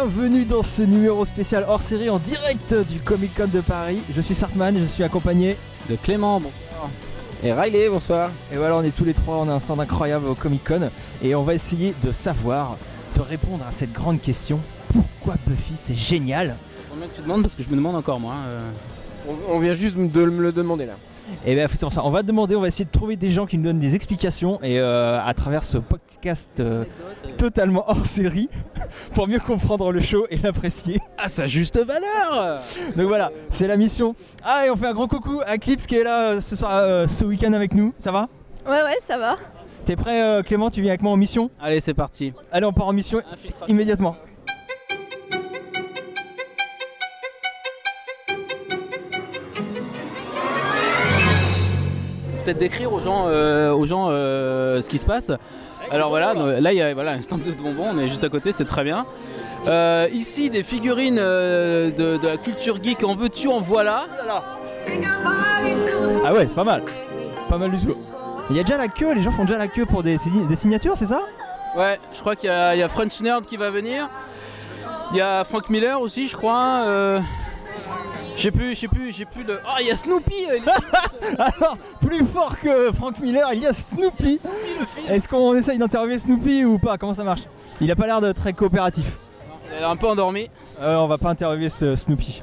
bienvenue dans ce numéro spécial hors série en direct du Comic Con de Paris. Je suis Sartman et je suis accompagné de Clément, bonsoir. Et Riley, bonsoir. Et voilà, on est tous les trois, on a un stand incroyable au Comic Con et on va essayer de savoir, de répondre à cette grande question pourquoi Buffy c'est génial? Que tu demandes parce que je me demande encore moi. euh. On vient juste de me le demander là. Et bien faisons ça, on va demander, on va essayer de trouver des gens qui nous donnent des explications et euh, à travers ce podcast euh, totalement hors série pour mieux comprendre le show et l'apprécier. À sa juste valeur Donc voilà, c'est la mission. Ah et on fait un grand coucou à Clips qui est là euh, ce soir, euh, ce week-end avec nous. Ça va? Ouais, ouais, ça va. T'es prêt euh, Clément? Tu viens avec moi en mission? Allez, c'est parti. Allez, on part en mission immédiatement. Peut-être décrire aux gens, euh, aux gens euh, ce qui se passe. Alors voilà, là il y a voilà, un stand de bonbons, on est juste à côté, c'est très bien. Euh, ici des figurines euh, de, de la culture geek, en veux-tu, en voilà. Ah ouais, c'est pas mal. Pas mal du tout. Il y a déjà la queue, les gens font déjà la queue pour des, des signatures, c'est ça? Ouais, je crois qu'il y, a- il y a French Nerd qui va venir. Il y a Frank Miller aussi, je crois. Euh, je sais plus, je sais plus, j'ai plus de. Oh, il y a Snoopy euh, il Alors, plus fort que Frank Miller, il y a Snoopy. Est-ce qu'on essaye d'interviewer Snoopy ou pas? Comment ça marche? Il a pas l'air de très coopératif. Elle est un peu endormie. Euh, on va pas interviewer ce Snoopy.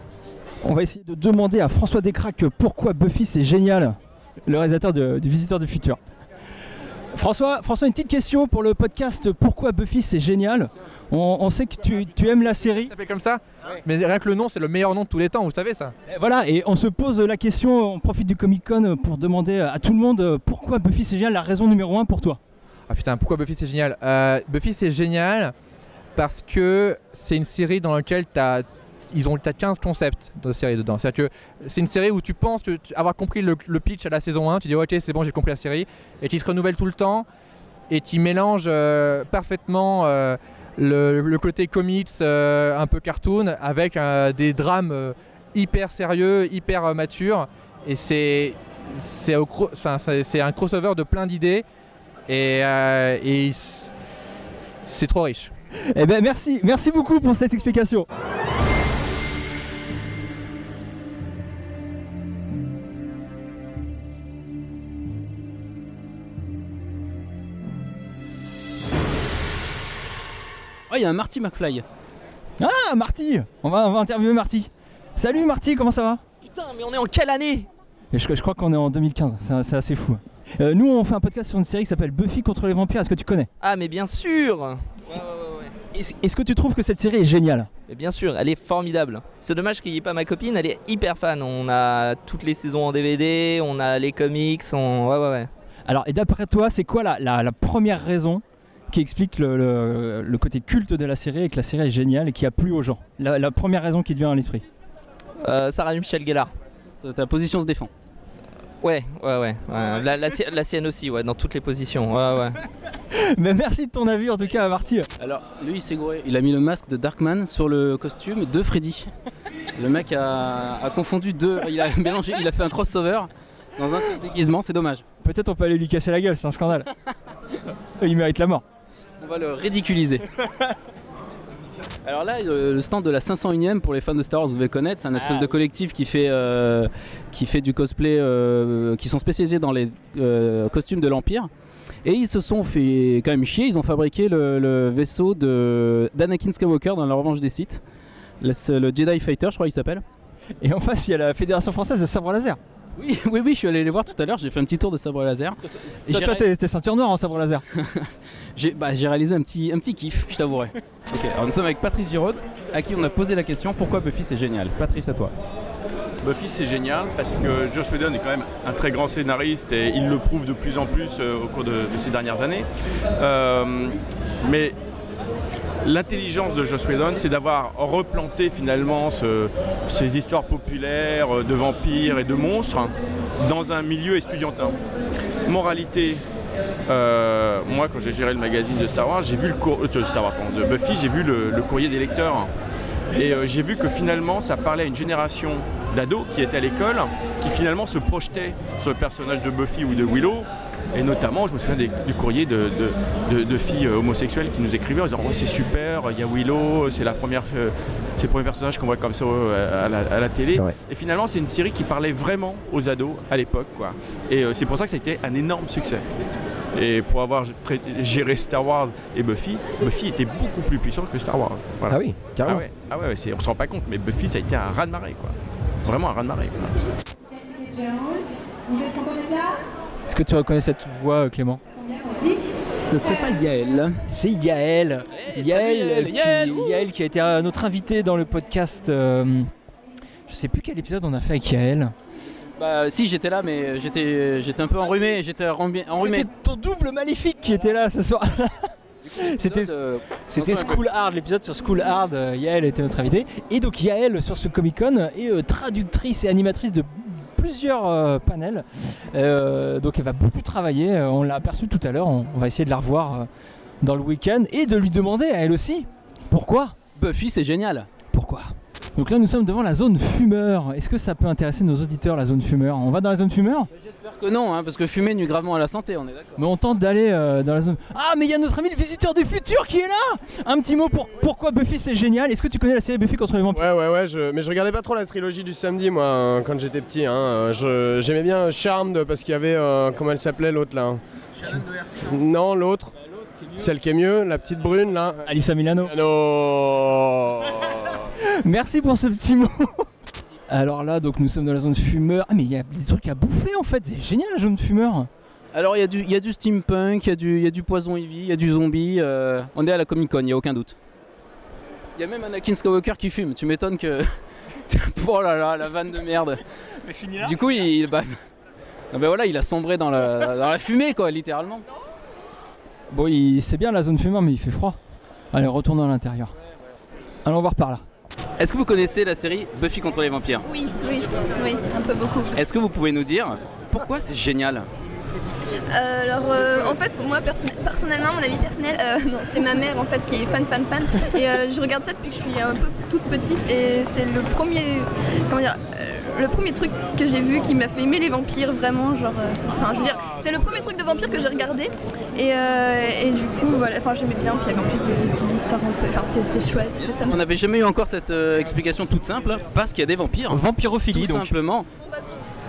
On va essayer de demander à François Descraques pourquoi Buffy c'est génial, le réalisateur de- du Visiteur du Futur. François, François, une petite question pour le podcast Pourquoi Buffy c'est génial? On, on sait que tu, tu aimes la série. Ça s'appelle comme ça Mais rien que le nom, c'est le meilleur nom de tous les temps, vous savez ça Et voilà, et on se pose la question, on profite du Comic Con pour demander à tout le monde pourquoi Buffy c'est génial, la raison numéro un pour toi. Ah putain, pourquoi Buffy c'est génial? Euh, Buffy c'est génial parce que c'est une série dans laquelle t'as ils ont t'as 15 concepts de série dedans. C'est-à-dire que c'est une série où tu penses que tu- avoir compris le, le pitch à la saison 1, tu dis ok c'est bon j'ai compris la série, et qui se renouvelle tout le temps et qui mélange euh, parfaitement euh, le, côté comics euh, un peu cartoon avec euh, des drames euh, hyper sérieux, hyper matures et c'est c'est un crossover de plein d'idées et, c'est trop riche. Eh ben merci beaucoup pour cette explication. Oh, il y a un Marty McFly. Ah Marty on va, on va interviewer Marty. Salut Marty, comment ça va? Putain, mais on est en quelle année? Et je, je crois qu'on est en 2015, c'est- c'est assez fou. Euh, nous on fait un podcast sur une série qui s'appelle Buffy contre les vampires, est-ce que tu connais? Ah, mais bien sûr Ouais, ouais, ouais, ouais. Est-ce est-ce que tu trouves que cette série est géniale? Mais bien sûr, elle est formidable. C'est dommage qu'il n'y ait pas ma copine, elle est hyper fan. On a toutes les saisons en DVD, on a les comics, on... Ouais, ouais, ouais. Alors, et d'après toi, c'est quoi la, la- la première raison qui explique le, le- le côté culte de la série et que la série est géniale et qui a plu aux gens la, la première raison qui te vient à l'esprit Euh, Sarah Michel Gellar. Ta position se défend. Ouais, ouais, ouais. ouais. La, la si- la sienne aussi, ouais, dans toutes les positions. Ouais, ouais. Mais merci de ton avis en tout cas, Marty. Alors, lui, il s'est gouré. Il a mis le masque de Darkman sur le costume de Freddy. Le mec a, a confondu deux. Il a mélangé, il a fait un crossover dans un seul déguisement, c'est dommage. Peut-être on peut aller lui casser la gueule, c'est un scandale. Il mérite la mort. On va le ridiculiser. Alors là, le stand de la 501ème pour les fans de Star Wars, vous devez connaître, c'est un espèce Ah de collectif qui fait, euh, qui fait du cosplay, euh, qui sont spécialisés dans les euh, costumes de l'Empire. Et ils se sont fait quand même chier, ils ont fabriqué le, le vaisseau de d'Anakin Skywalker dans la revanche des Sith. Le, le Jedi Fighter, je crois qu'il s'appelle. Et en face, il y a la Fédération Française de Sabre Laser. Oui, oui, oui, je suis allé les voir tout à l'heure, j'ai fait un petit tour de sabre laser. Et Toi, t'es t'es ceinture noire en Sabre Laser. J'ai bah, j'ai réalisé un petit, un petit kiff, je t'avouerai. Ok, alors nous sommes avec Patrice Giraud, à qui on a posé la question pourquoi Buffy c'est génial? Patrice, à toi. Buffy c'est génial parce que Joss Whedon est quand même un très grand scénariste et il le prouve de plus en plus euh, au cours de, de ces dernières années. Euh, mais l'intelligence de Joss Whedon c'est d'avoir replanté finalement ce- ces histoires populaires euh, de vampires et de monstres dans un milieu estudiantin. Moralité, euh, moi quand j'ai géré le magazine de Star Wars, j'ai vu le euh, Buffy, j'ai vu le, courrier des lecteurs. Et j'ai vu que finalement ça parlait à une génération d'ados qui étaient à l'école, qui finalement se projetaient sur le personnage de Buffy ou de Willow Et notamment, je me souviens des- du courrier de, de- de- de filles euh, homosexuelles qui nous écrivaient en disant oh, c'est super, il y a Willow, c'est la première, euh, c'est le premier personnage qu'on voit comme ça euh, à la, à la télé. Et finalement, c'est une série qui parlait vraiment aux ados à l'époque, quoi. Et euh, c'est pour ça que ça a été un énorme succès. Et pour avoir géré Star Wars et Buffy, Buffy était beaucoup plus puissante que Star Wars. Voilà. Ah oui, Ah carrément. ouais, ah ouais, ouais, c'est- on se rend pas compte, mais Buffy ça a été un raz de marée quoi. Vraiment un raz de marée. quoi. Est-ce que tu reconnais cette voix, euh, Clément Ce serait pas Yael. C'est Yael. Hey, Yael, salut, euh, qui, Yael, qui a été euh, notre invité dans le podcast. euh, je sais plus quel épisode on a fait avec Yael. Bah si j'étais là mais j'étais j'étais un peu enrhumé, j'étais enrhumé. C'était ton double maléfique qui était là ce soir. C'était euh, School Hard, l'épisode sur School Hard. Yael était notre invitée. Et donc Yael sur ce Comic Con est euh, traductrice et animatrice de plusieurs euh, panels. Euh, donc elle va beaucoup travailler. euh, on l'a aperçu tout à l'heure. On, on va essayer de la revoir dans le week-end et de lui demander à elle aussi pourquoi? Buffy c'est génial. Pourquoi? Donc là nous sommes devant la zone fumeur. Est-ce que ça peut intéresser nos auditeurs la zone fumeur? On va dans la zone fumeur? J'espère que non hein, parce que fumer nuit gravement à la santé, on est d'accord. Mais on tente d'aller euh, dans la zone. Ah, mais il y a notre ami le visiteur du futur qui est là Un petit mot pour pourquoi Buffy c'est génial? Est-ce que tu connais la série Buffy contre les vampires? Ouais, ouais, ouais, je... mais je regardais pas trop la trilogie du samedi, moi, hein, quand j'étais petit. Hein. Euh, je- J'aimais bien Charmed parce qu'il y avait. euh, comment elle s'appelait l'autre là? Non, l'autre. Celle qui est mieux, la petite brune là. Alissa Milano. Non Merci pour ce petit mot. Alors là, donc nous sommes dans la zone fumeur. Ah, mais il y a des trucs à bouffer en fait. C'est génial la zone fumeur. Alors il y, a du- il y a du steampunk, il y, a du- il y a du poison Ivy, il y a du zombie. euh, on est à la Comic Con, il n'y a aucun doute. Il y a même Anakin Skywalker qui fume, tu m'étonnes que... oh là là, la vanne de merde. Mais fini Du coup il... Bah... ah bah voilà, il a sombré dans la, dans la fumée quoi, littéralement. Bon, il... c'est bien la zone fumeur, mais il fait froid. Allez, retournons à l'intérieur. Allons voir par là. Est-ce que vous connaissez la série Buffy contre les vampires? Oui, oui, oui, un peu beaucoup. Est-ce que vous pouvez nous dire pourquoi c'est génial? Euh, alors, euh, en fait, moi, perso- personnellement, mon avis personnel, euh, c'est ma mère, en fait, qui est fan, fan, fan. Et je regarde ça depuis que je suis un peu toute petite. Et c'est le premier, comment dire, le premier truc que j'ai vu qui m'a fait aimer les vampires, vraiment, genre... euh, Enfin, je veux dire, c'est le premier truc de vampire que j'ai regardé. Et, euh, et du coup, voilà, enfin, j'aimais bien. Puis il y avait en plus des, des petites histoires entre eux. Enfin, c'était c'était chouette, c'était ça. On n'avait jamais eu encore cette euh, explication toute simple, parce qu'il y a des vampires. Vampirophilie Tout donc. simplement.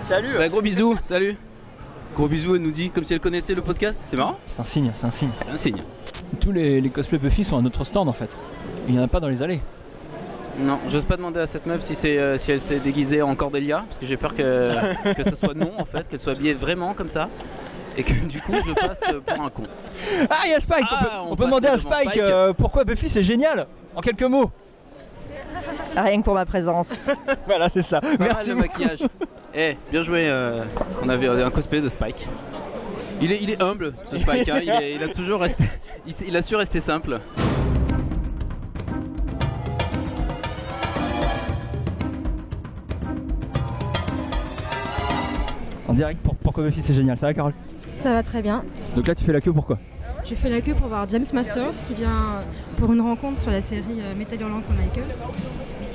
Salut Bah, gros bisous, salut. Gros bisous, elle nous dit, comme si elle connaissait le podcast. C'est marrant C'est un signe, c'est un signe. C'est un signe. Tous les, les cosplays Buffy sont à notre stand en fait. Il n'y en a pas dans les allées. Non, j'ose pas demander à cette meuf si, c'est, euh, si elle s'est déguisée en Cordelia, parce que j'ai peur que, que ce soit non en fait, qu'elle soit habillée vraiment comme ça, et que du coup je passe pour un con. Ah, il y a Spike Ah, On peut, on on peut demander à Spike, Spike. euh, pourquoi Buffy c'est génial En quelques mots. Rien que pour ma présence. voilà, c'est ça. Pas mal Merci le maquillage. Eh, bien joué, euh, on avait un cosplay de Spike. Il est, il est humble ce Spike, hein, il, est- il a toujours resté, il a su rester simple. Direct pour Buffy c'est génial. Ça va Carole? Ça va très bien. Donc là tu fais la queue pourquoi? J'ai fait la queue pour voir James Masters qui vient pour une rencontre sur la série euh, Metal Hurlant Chronicles.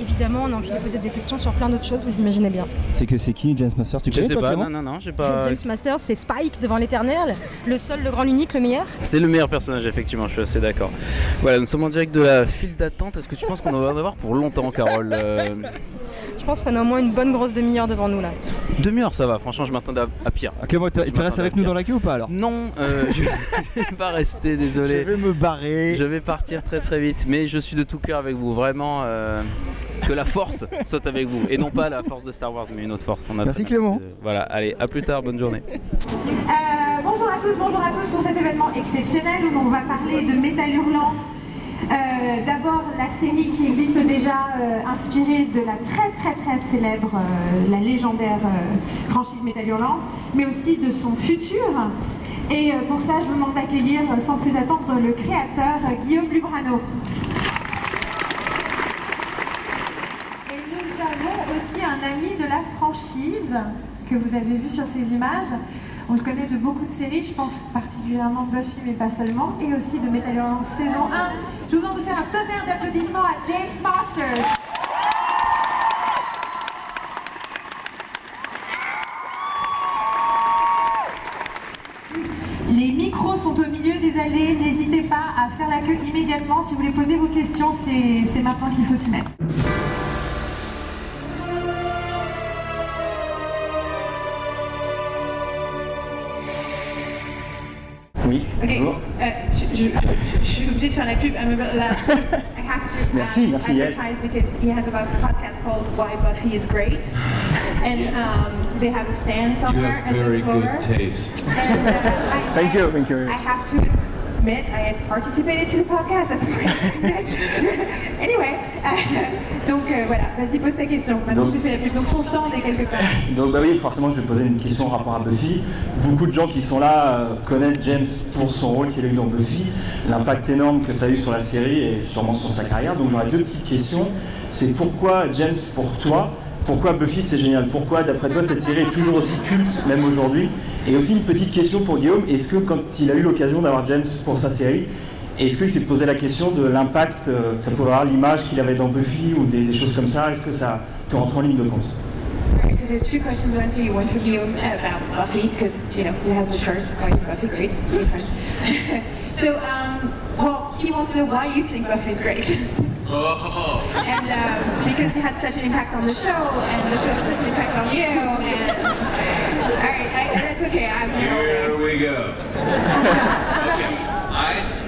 Évidemment, on a envie de poser des questions sur plein d'autres choses, vous imaginez bien. C'est que c'est qui James Master Tu Je connais sais toi, pas, non, non, non, j'ai pas. James Masters, c'est Spike devant l'éternel, le seul, le grand, l'unique, le meilleur. C'est le meilleur personnage, effectivement, je suis assez d'accord. Voilà, nous sommes en direct de la file d'attente. Est-ce que tu penses qu'on va en avoir pour longtemps, Carole Euh, Je pense qu'on a au moins une bonne grosse demi-heure devant nous là. Demi-heure, ça va, franchement, je m'attendais à, à pire. Ah, Clément, tu Je restes avec nous dans la queue ou pas alors Non, euh, je je vais pas rester, désolé. vais me barrer. Je vais partir très très vite, mais je suis de tout cœur avec vous. Vraiment, euh, que la force soit avec vous. Et non pas la force de Star Wars, mais une autre force. On a Merci Clément. compris. Voilà, allez, à plus tard, bonne journée. Euh, bonjour à tous, bonjour à tous pour cet événement exceptionnel où on va parler de Métal Hurlant. Euh, D'abord la série qui existe déjà, euh, inspirée de la très très très célèbre, euh, la légendaire euh, franchise Métal Hurlant, mais aussi de son futur. Et euh, pour ça, je vous demande d'accueillir euh, sans plus attendre le créateur euh, Guillaume Lubrano. ami de la franchise que vous avez vu sur ces images. On le connaît de beaucoup de séries, je pense particulièrement Buffy, mais pas seulement, et aussi de Metal saison 1. Je vous demande de faire un tonnerre d'applaudissements à James Masters. Les micros sont au milieu des allées, n'hésitez pas à faire la queue immédiatement. Si vous voulez poser vos questions, c'est maintenant qu'il faut s'y mettre. Oui, Ok, bonjour. euh, je, je- je- je suis obligée de faire la pub. I'm a bit- là, I have to Merci, um, merci, Yael. advertise because he has a podcast called Why Buffy is Great, and um, they have a stand You somewhere have at very good taste. And, uh, I, Thank you, thank you. I have to admit I had participated to the podcast. That's anyway, donc euh, voilà, vas-y pose ta question. Maintenant Donc- j'ai fait la pub, donc son stand est quelque part. Donc bah oui, forcément, je vais poser une question en rapport à Buffy. Beaucoup de gens qui sont là euh, connaissent James pour son rôle qu'il a eu dans Buffy, l'impact énorme que ça a eu sur la série et sûrement sur sa carrière. Donc j'aurais deux petites questions. C'est pourquoi James pour toi pourquoi Buffy c'est génial? Pourquoi d'après toi cette série est toujours aussi culte même aujourd'hui? Et aussi une petite question pour Guillaume, est-ce que quand il a eu l'occasion d'avoir James pour sa série, est-ce qu'il s'est posé la question de l'impact euh, ça pouvait avoir l'image qu'il avait dans Buffy ou des, choses comme ça? Est-ce que ça te rentre en ligne de compte? So there's two questions, one for one for Guillaume about Buffy, because, you know, he has a shirt, so, um, well, he wants to know why you think Buffy's great. and um, because he had such an impact on the show, and the show had such an impact on you, and... Alright, I- that's okay, I'm Here we go. okay, I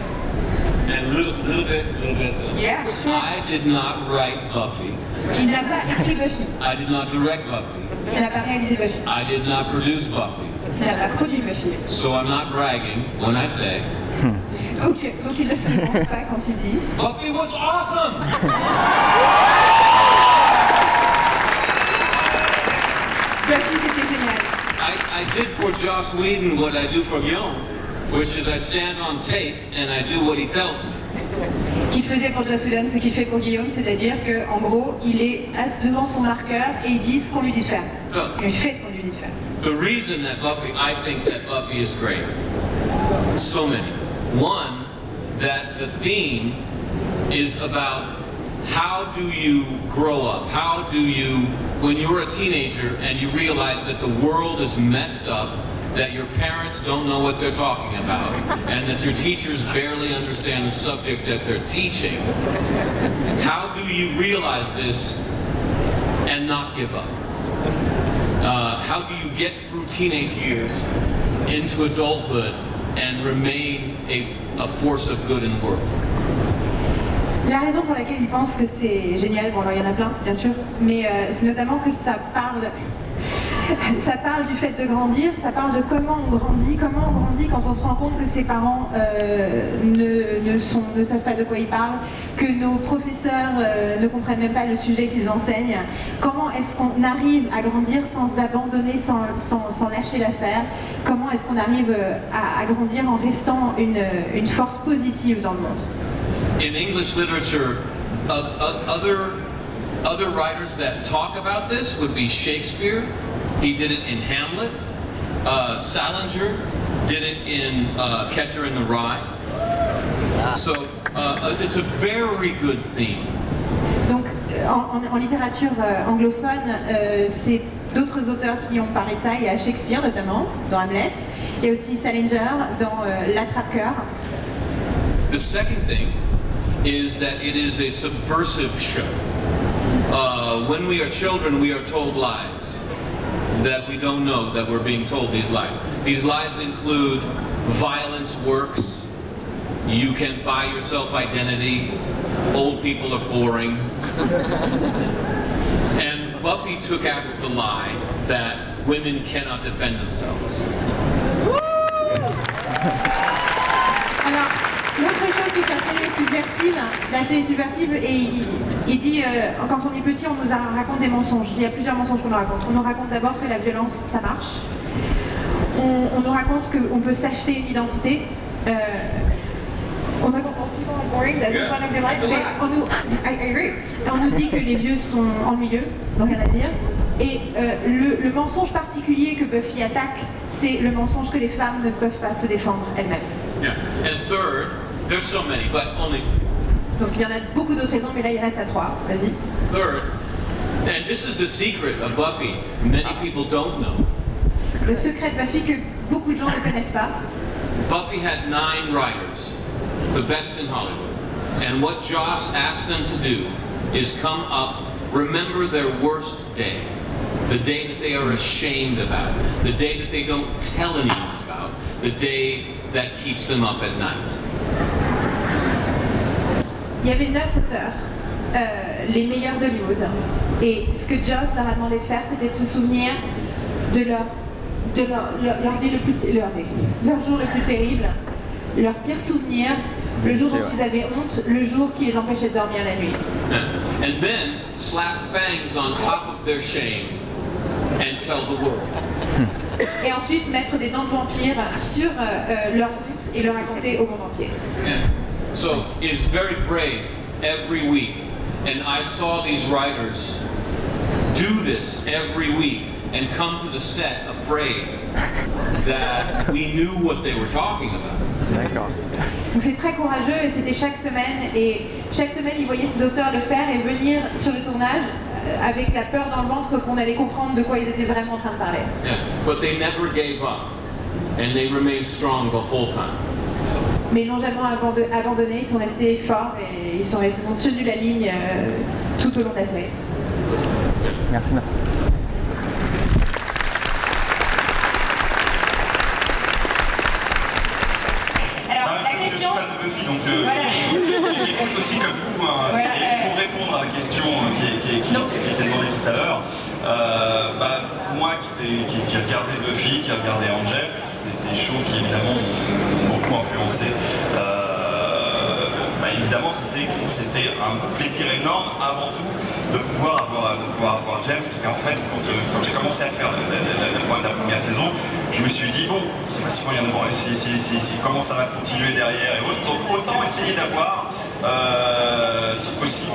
and little, little bit, little bit. Yeah, sure. I did not write Buffy. Il n'a pas écrit Buffy, I did not direct Buffy. il n'a pas réalisé Buffy, I did not produce Buffy. il n'a pas produit Buffy. So I'm not bragging when I say Donc, donc il ne se ment pas quand il dit... Buffy was awesome. Buffy c'était génial. I, I did for Joss Whedon what I do for Guillaume, which is I stand on tape and I do what he tells me. qu'il faisait pour Joss Whedon, ce qu'il fait pour Guillaume, c'est-à-dire qu'en gros, il est assis devant son marqueur et il dit ce qu'on lui dit de faire. Et il fait ce qu'on lui dit de faire. The reason that Buffy, I think that Buffy is great. So many. One, that the theme is about how do you grow up? How do you, when you're a teenager and you realize that the world is messed up, that your parents don't know what they're talking about, and that your teachers barely understand the subject that they're teaching, how do you realize this and not give up? Uh, how do you get through teenage years into adulthood and remain a, force of good in the world? La raison pour laquelle il pense que c'est génial, bon alors il y en a plein bien sûr, mais euh, c'est notamment que ça parle, ça parle du fait de grandir, ça parle de comment on grandit, comment on grandit quand on se rend compte que ses parents euh, ne, ne, savent pas de quoi ils parlent, que nos professeurs euh, ne comprennent même pas le sujet qu'ils enseignent. Comment est-ce qu'on arrive à grandir sans abandonner, sans, sans, lâcher l'affaire? Comment est-ce qu'on arrive euh, à, grandir en restant une, une force positive dans le monde? In English literature, other writers that talk about this would be Shakespeare. He did it in Hamlet. Uh, Salinger did it in uh, Catcher in the Rye. So uh, it's a very good theme. Donc, en, en- en littérature euh, anglophone, euh, c'est d'autres auteurs qui ont parlé de ça. Il y a Shakespeare notamment, dans Hamlet. A aussi Salinger dans euh, L'Attrape-Cœur. The second thing is that it is a subversive show. Uh, when we are children, we are told lies that we don't know that we're being told these lies. These lies include violence works, you can buy yourself identity, old people are boring. and Buffy took after the lie that women cannot defend themselves. L'autre chose, c'est que la série est subversive. Et il, il dit, euh, quand on est petit, on nous raconte des mensonges. Il y a plusieurs mensonges qu'on nous raconte. On nous raconte d'abord que la violence, ça marche. On, on nous raconte qu'on peut s'acheter une identité. Euh, on, nous on dit que les vieux sont ennuyeux, donc rien à dire. Et euh, le, le mensonge particulier que Buffy attaque, c'est le mensonge que les femmes ne peuvent pas se défendre elles-mêmes. Yeah. And third, there's so many, but only Donc il y en a beaucoup d'autres raisons, mais là il reste à trois. Vas-y. Third, and this is the secret of Buffy, many people don't know. Le secret de Buffy que beaucoup de gens ne connaissent pas. Buffy had nine writers, the best in Hollywood. And what Joss asked them to do is come up, remember their worst day, the day that they are ashamed about, the day that they don't tell anyone about, the day that keeps them up at night. Il y avait neuf auteurs, euh, les meilleurs d'Hollywood. Et ce que Joss leur a demandé de faire, c'était de se souvenir de leur, de leur, leur, leur vie le plus, leur, jour le plus terrible, leur pire souvenir, le jour dont ils avaient honte, le jour qui les empêchait de dormir la nuit. And then slap fangs on top of their shame and tell the world. Et ensuite mettre des dents de vampire sur euh, euh, leur honte et le raconter au monde entier. So it is very brave every week. And I saw these writers do this every week and come to the set afraid that we knew what they were talking about. D'accord. Donc c'est très courageux et c'était chaque semaine et chaque semaine ils voyaient ces auteurs le faire et venir sur le tournage euh, avec la peur dans le ventre qu'on allait comprendre de quoi ils étaient vraiment en train de parler. Yeah. But they never gave up. And they remained strong the whole time. Mais ils n'ont jamais abando- abandonné, ils sont restés forts et ils sont, ils sont tenus la ligne euh, tout au long de la série. Merci, merci. Alors, la question. Je suis fan de Buffy, donc euh, j'y compte aussi comme vous. hein. Et pour répondre à la question euh, qui, qui- qui- qui était demandée tout à l'heure, euh, bah, moi qui, qui, qui ai regardé Buffy, qui a regardé Angel, des, des shows qui évidemment Euh, bah, évidemment, c'était un plaisir énorme avant tout de pouvoir avoir, de pouvoir avoir James, parce qu'en fait, quand, euh, j'ai commencé à faire la, la- première saison, je me suis dit, bon, c'est pas si moyen de voir, si, si, si, comment ça va continuer derrière et autres. Donc autant essayer d'avoir, euh, si possible,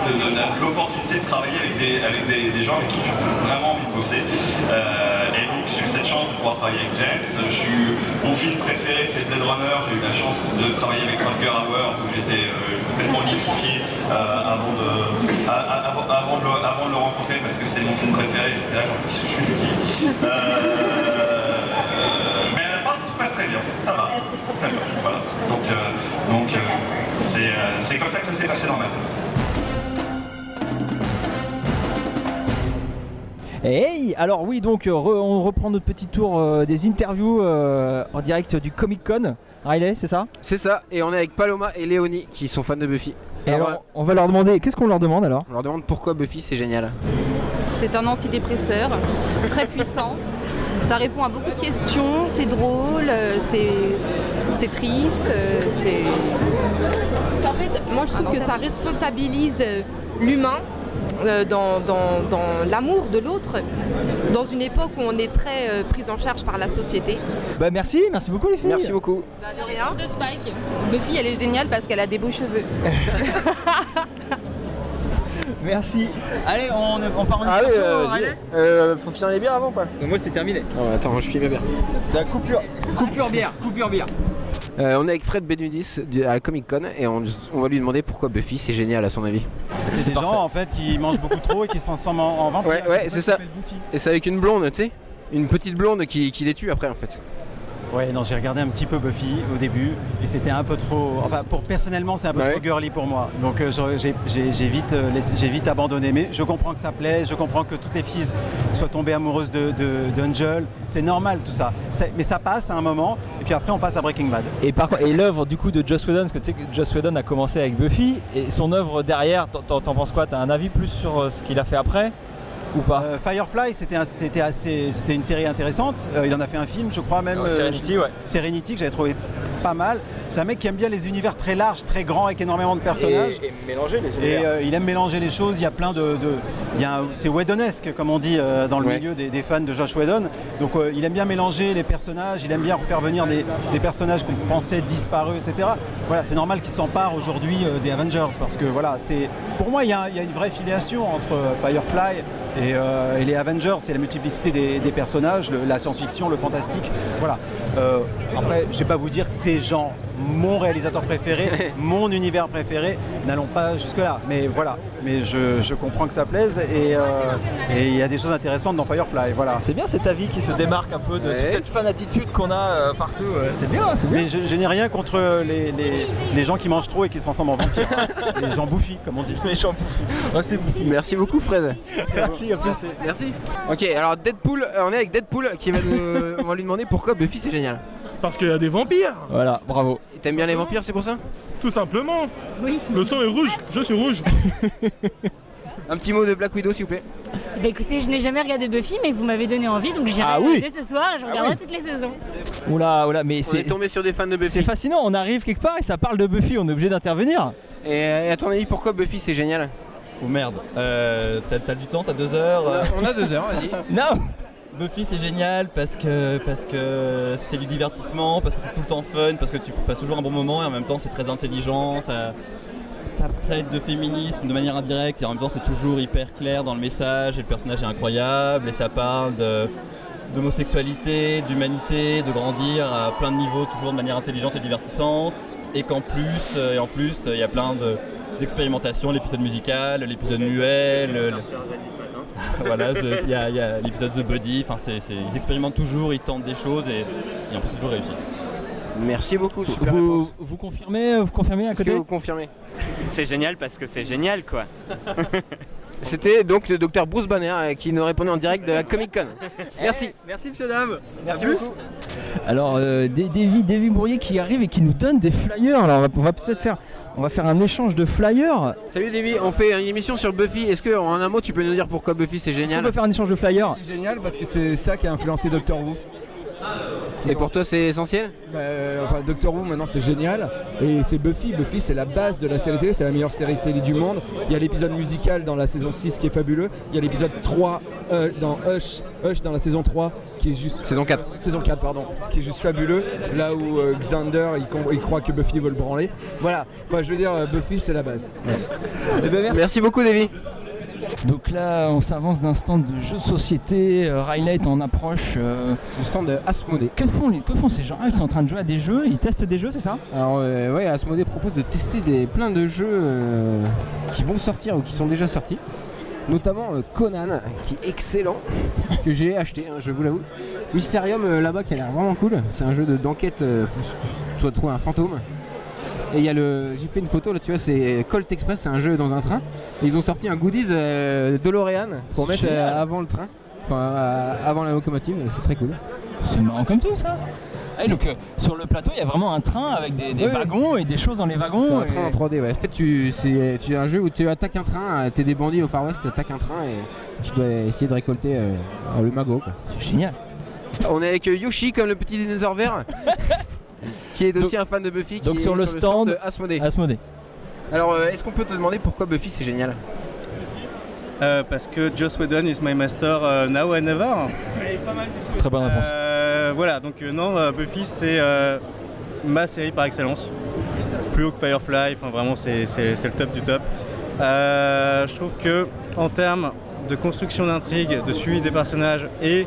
l'opportunité de travailler avec des, avec des, gens avec qui j'ai vraiment envie de bosser. Et donc j'ai eu cette chance pouvoir travailler avec James. Suis- mon film préféré c'est Blade Runner. J'ai eu la chance de travailler avec Rutger Hauer où j'étais euh, complètement liquéfié euh, avant, de, le, rencontrer parce que c'était mon film préféré. J'étais là, genre, je de qui Euh, mais à la fin, tout se passe très bien. Ça va. Très bien. Voilà. Donc, donc c'est comme ça que ça s'est passé dans ma tête. Hey Alors oui, donc euh, re- on reprend notre petit tour euh, des interviews euh, en direct du Comic Con. Riley, c'est ça? C'est ça, et on est avec Paloma et Léonie qui sont fans de Buffy. Et alors, on va leur demander, qu'est-ce qu'on leur demande alors? On leur demande pourquoi Buffy c'est génial. C'est un antidépresseur très puissant. Ça répond à beaucoup de questions, c'est drôle, c'est c'est triste, c'est... En fait, moi je trouve que ça responsabilise l'humain dans, dans- dans l'amour de l'autre, dans une époque où on est très euh, pris en charge par la société. Bah merci, merci beaucoup les filles. Merci beaucoup. de Spike. Buffy, elle est géniale parce qu'elle a des beaux cheveux. Merci. Allez, on, on part en Ah oui, interview, euh. Euh, faut finir les bières avant quoi Moi c'est terminé. Oh, attends, je filme bien. La coupure, coupure bière, coupure bière. Euh, on est avec Fred Benudis à la Comic Con et on, on va lui demander pourquoi Buffy c'est génial à son avis. C'est des gens en fait qui mangent beaucoup trop et qui se transforment en, en vampires. Ouais, c'est ça. Et c'est avec une blonde, tu sais Une petite blonde qui, qui les tue après en fait. Ouais, non, j'ai regardé un petit peu Buffy au début et c'était un peu trop. Enfin, pour personnellement, c'est un peu Ouais. trop girly pour moi. Donc euh, j'ai vite, euh, j'ai vite abandonné. Mais je comprends que ça plaît, je comprends que toutes les filles soient tombées amoureuses de, de- d'Angel. C'est normal tout ça. Mais ça passe à un moment et puis après on passe à Breaking Bad. Et par et l'œuvre du coup de Joss Whedon, parce que tu sais que Joss Whedon a commencé avec Buffy, et son œuvre derrière, t'en penses quoi? T'as un avis plus sur euh, ce qu'il a fait après? Ou pas Euh, Firefly, c'était un- c'était assez, c'était une série intéressante. Euh, il en a fait un film, je crois même. Ouais, Serenity, ouais. Serenity que j'avais trouvé pas mal. C'est un mec qui aime bien les univers très larges, très grands avec énormément de personnages. Et, et mélanger les Et univers. euh, il aime mélanger les choses. Il y a plein de, de- il y a un- c'est Whedonesque comme on dit euh, dans le Ouais. milieu des, des fans de Josh Whedon. Donc euh, il aime bien mélanger les personnages. Il aime bien faire venir des, des personnages qu'on pensait disparus, etc. Voilà, c'est normal qu'il s'empare aujourd'hui des Avengers parce que voilà, c'est pour moi il y, a, il y a une vraie filiation entre Firefly et, et les Avengers. C'est la multiplicité des, des personnages, le- la science-fiction, le fantastique. Voilà. Après, je vais pas vous dire que c'est genre mon réalisateur préféré, mon univers préféré. N'allons pas jusque-là. Mais voilà. Mais je, je comprends que ça plaise et euh, et il y a des choses intéressantes dans Firefly. Voilà. C'est bien cet avis qui se démarque un peu de toute cette fan attitude qu'on a euh, partout. euh, C'est bien. Mais je, je n'ai rien contre les, les- les gens qui mangent trop et qui se transforment en vampires. les gens bouffis, comme on dit. Les gens bouffis. Oh, c'est bouffi. Merci beaucoup Fred. Merci, à plus. Merci. Ok, alors Deadpool, euh, on est avec Deadpool qui va nous, on va lui demander pourquoi Buffy c'est génial. Parce qu'il y a des vampires Voilà, bravo. T'aimes bien les vampires, c'est pour ça? Tout simplement Oui. Le sang est rouge, je suis rouge Un petit mot de Black Widow s'il vous plaît. Bah écoutez, je n'ai jamais regardé Buffy, mais vous m'avez donné envie, donc j'irai Ah oui. regarder ce soir et je Ah regarderai oui. toutes les saisons. Oula, oula, mais On est c'est. tombé sur des fans de Buffy. C'est fascinant, on arrive quelque part et ça parle de Buffy, on est obligé d'intervenir. Et, et à ton avis, pourquoi Buffy c'est génial? Oh merde, euh, t'as t'as du temps, t'as deux heures euh. On a deux heures, vas-y. Non Buffy c'est génial parce que parce que c'est du divertissement, parce que c'est tout le temps fun, parce que tu passes toujours un bon moment et en même temps c'est très intelligent, ça, ça traite de féminisme de manière indirecte et en même temps c'est toujours hyper clair dans le message et le personnage est incroyable et ça parle de d'homosexualité, d'humanité, de grandir à plein de niveaux, toujours de manière intelligente et divertissante, et qu'en plus, euh, et en plus, euh, il y a plein de- d'expérimentations, l'épisode musical, l'épisode muet, le- voilà, il y a, il y a l'épisode The Buddy, enfin c'est, ils expérimentent toujours, ils tentent des choses et, et en plus c'est toujours réussi. Merci beaucoup, super Vous, vous confirmez, vous confirmez à que côté vous confirmez? C'est génial parce que c'est génial quoi. C'était donc le docteur Bruce Banner euh, qui nous répondait en direct de la Comic Con. Merci. Merci monsieur dame. Merci beaucoup. Alors, euh, Davy, Davy Bourrier qui arrive et qui nous donne des flyers. Alors, on va, on va peut-être faire, on va faire un échange de flyers. Salut Davy, on fait une émission sur Buffy. Est-ce que en un mot tu peux nous dire pourquoi Buffy c'est génial peut faire un échange de flyers C'est génial parce que c'est ça qui a influencé Doctor Who. Et pour toi c'est essentiel? Bah, euh, Enfin, Doctor Who maintenant c'est génial et c'est Buffy. Buffy c'est la base de la série télé, c'est la meilleure série télé du monde. Il y a l'épisode musical dans la saison 6 qui est fabuleux. Il y a l'épisode 3 euh, dans Hush, Hush dans la saison 3 qui est juste. Saison 4. Saison 4, pardon. Qui est juste fabuleux. Là où euh, Xander il, com- il croit que Buffy veut le branler. Voilà. Enfin, je veux dire, euh, Buffy c'est la base. Eh ben, merci. Merci beaucoup Davy. Donc là, on s'avance d'un stand de jeux de société. Euh, est en approche. euh, C'est le stand de Asmodée. Que font, les, que font ces gens Ah, Ils sont en train de jouer à des jeux. Ils testent des jeux, c'est ça? Alors euh, ouais, Asmodée propose de tester des, plein de jeux euh, qui vont sortir ou qui sont déjà sortis. Notamment euh, Conan, qui est excellent, que j'ai acheté, hein, je vous l'avoue. Mysterium euh, là-bas qui a l'air vraiment cool. C'est un jeu de- d'enquête, euh, faut- tu dois trouver un fantôme. Et il y a le. J'ai fait une photo là, tu vois, c'est Colt Express, c'est un jeu dans un train. Et ils ont sorti un goodies euh, DeLorean pour mettre euh, avant le train, enfin euh, avant la locomotive, c'est très cool. C'est marrant comme tout ça. Ah, donc euh, sur le plateau, il y a vraiment un train avec des, des Ouais. wagons et des choses dans les wagons. C'est un et- train en 3D, ouais. En fait, tu, c'est, tu as un jeu où tu attaques un train, t'es des bandits au Far West, tu attaques un train et tu dois essayer de récolter euh, le magot. C'est génial. On est avec Yoshi comme le petit dinosaure vert. qui est aussi un fan de Buffy. qui donc est sur le stand, de Asmodée. Asmodée. Alors euh, est-ce qu'on peut te demander pourquoi Buffy c'est génial Euh, parce que Joss Whedon is my master euh, now and never. Très bonne réponse. Euh, voilà, donc euh, non, euh, Buffy c'est euh, ma série par excellence. Plus haut que Firefly, enfin vraiment c'est le top du top. Euh, je trouve que en termes de construction d'intrigue, de suivi des personnages et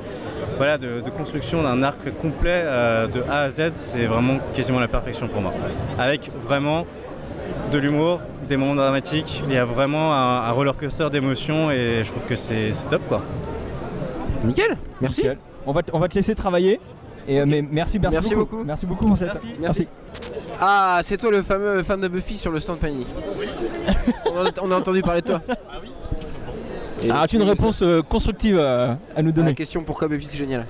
voilà, de, de construction d'un arc complet euh, de A à Z, c'est vraiment quasiment la perfection pour moi. Avec vraiment de l'humour, des moments dramatiques, il y a vraiment un, un roller coaster d'émotions et je trouve que c'est top quoi. Nickel, merci. Nickel. On va, te- on va te laisser travailler. Et, euh, mais merci, merci, Merci beaucoup. beaucoup. Merci beaucoup, set. Merci. Ah, c'est toi le fameux fan de Buffy sur le stand Panini. on, a, on a entendu parler de toi. Et Ah, as-tu une réponse euh, constructive à nous donner. La question pourquoi Buffy c'est génial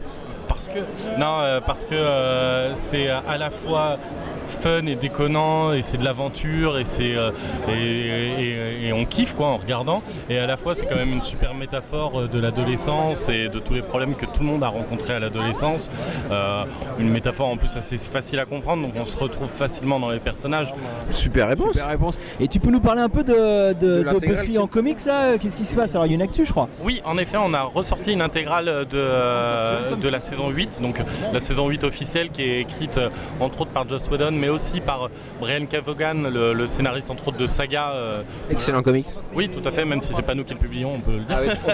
Parce que non, euh, parce que euh, c'est à la fois fun et déconnant et c'est de l'aventure et c'est euh, et, et- et on kiffe quoi en regardant. Et à la fois c'est quand même une super métaphore euh, de l'adolescence et de tous les problèmes que tout le monde a rencontrés à l'adolescence. Euh, une métaphore en plus assez facile à comprendre donc on se retrouve facilement dans les personnages. Super réponse. Super réponse. Et tu peux nous parler un peu de, de, De Buffy en comics là Qu'est-ce qui se passe? Alors il y a une actu, je crois. Oui, en effet, on a ressorti une intégrale de, euh, de la saison 8, donc la saison 8 officielle qui est écrite entre autres par Joss Whedon, mais aussi par Brian Cavogan, le, le scénariste entre autres de Saga. euh, Excellent comics. Oui, tout à fait, même si c'est pas nous qui le publions, on peut le dire. Ah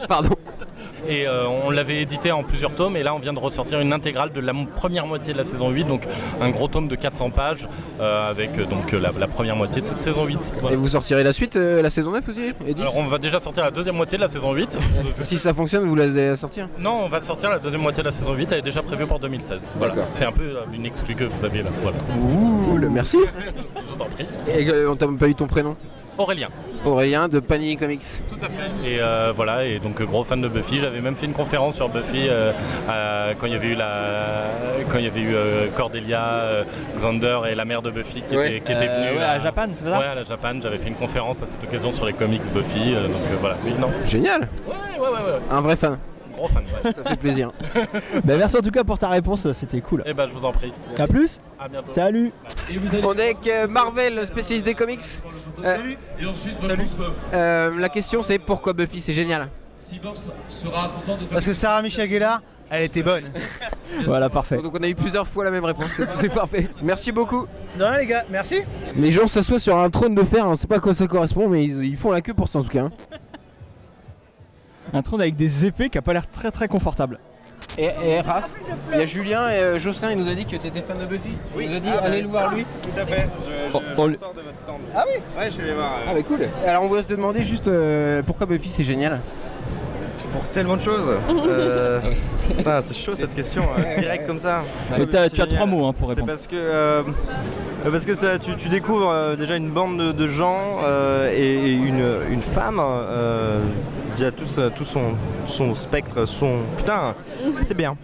oui. Pardon. Et euh, on l'avait édité en plusieurs tomes et là on vient de ressortir une intégrale de la première moitié de la saison 8, donc un gros tome de 400 pages euh, avec euh, donc la, la première moitié de cette saison 8. Voilà. Et vous sortirez la suite, la saison 9 aussi Edith Alors on va déjà sortir la deuxième moitié de la saison 8. Si ça fonctionne, vous la allez sortir Non, on va sortir la deuxième moitié de la saison 8, elle est déjà prévue pour 2016. Voilà. C'est un peu une exclue que vous avez là. Voilà. Cool, merci. Je vous en prie. Et euh, on t'a pas eu ton prénom Aurélien. Aurélien de Panini Comics. Tout à fait. Et euh, voilà, et donc euh, gros fan de Buffy. J'avais même fait une conférence sur Buffy euh, à- quand il y avait eu la, quand il y avait eu euh, Cordelia, euh, Xander et la mère de Buffy qui Ouais. était, qui était Euh, venue ouais, à Japan, c'est ça Ouais, à la Japan. J'avais fait une conférence à cette occasion sur les comics Buffy. euh, donc euh, voilà. Oui, non. Génial. Ouais, ouais, ouais, ouais. Un vrai fan. Gros fan. Ouais. Ça fait plaisir. Bah, merci en tout cas pour ta réponse, c'était cool. Et ben je vous en prie. À plus. À bientôt. Salut. On est avec euh, Marvel, spécialiste des comics. Euh, Et ensuite, Salut. euh, la question c'est pourquoi Buffy c'est génial sera content de Parce que Sarah Michelle Gellar, elle était bonne. Voilà, parfait. Donc on a eu plusieurs fois la même réponse, c'est- c'est parfait. Merci beaucoup. De rien les gars, merci. Les gens s'assoient sur un trône de fer, on sait pas à quoi ça correspond, mais ils, ils font la queue pour ça en tout cas. hein. Un trône avec des épées qui a pas l'air très très confortable. Et, et Raph, il y a Julien et euh, Jocelyn, il nous a dit que t'étais fan de Buffy. Il nous a dit Ah, allez bah, le voir lui. Tout à fait. Je, je- je le- sors de votre stand. Ah oui Ouais, je vais les voir. euh, Ah bah cool. Alors on voulait te demander juste euh, pourquoi Buffy c'est génial. Pour tellement de choses. Euh, c'est chaud cette question, euh, direct comme ça. Mais C'est tu as trois mots, hein, pour C'est répondre. parce que, euh, parce que ça, tu, tu découvres euh, déjà une bande de, de gens euh, et, et une, une femme. Déjà tout, tout son, son spectre, son. Putain, c'est bien.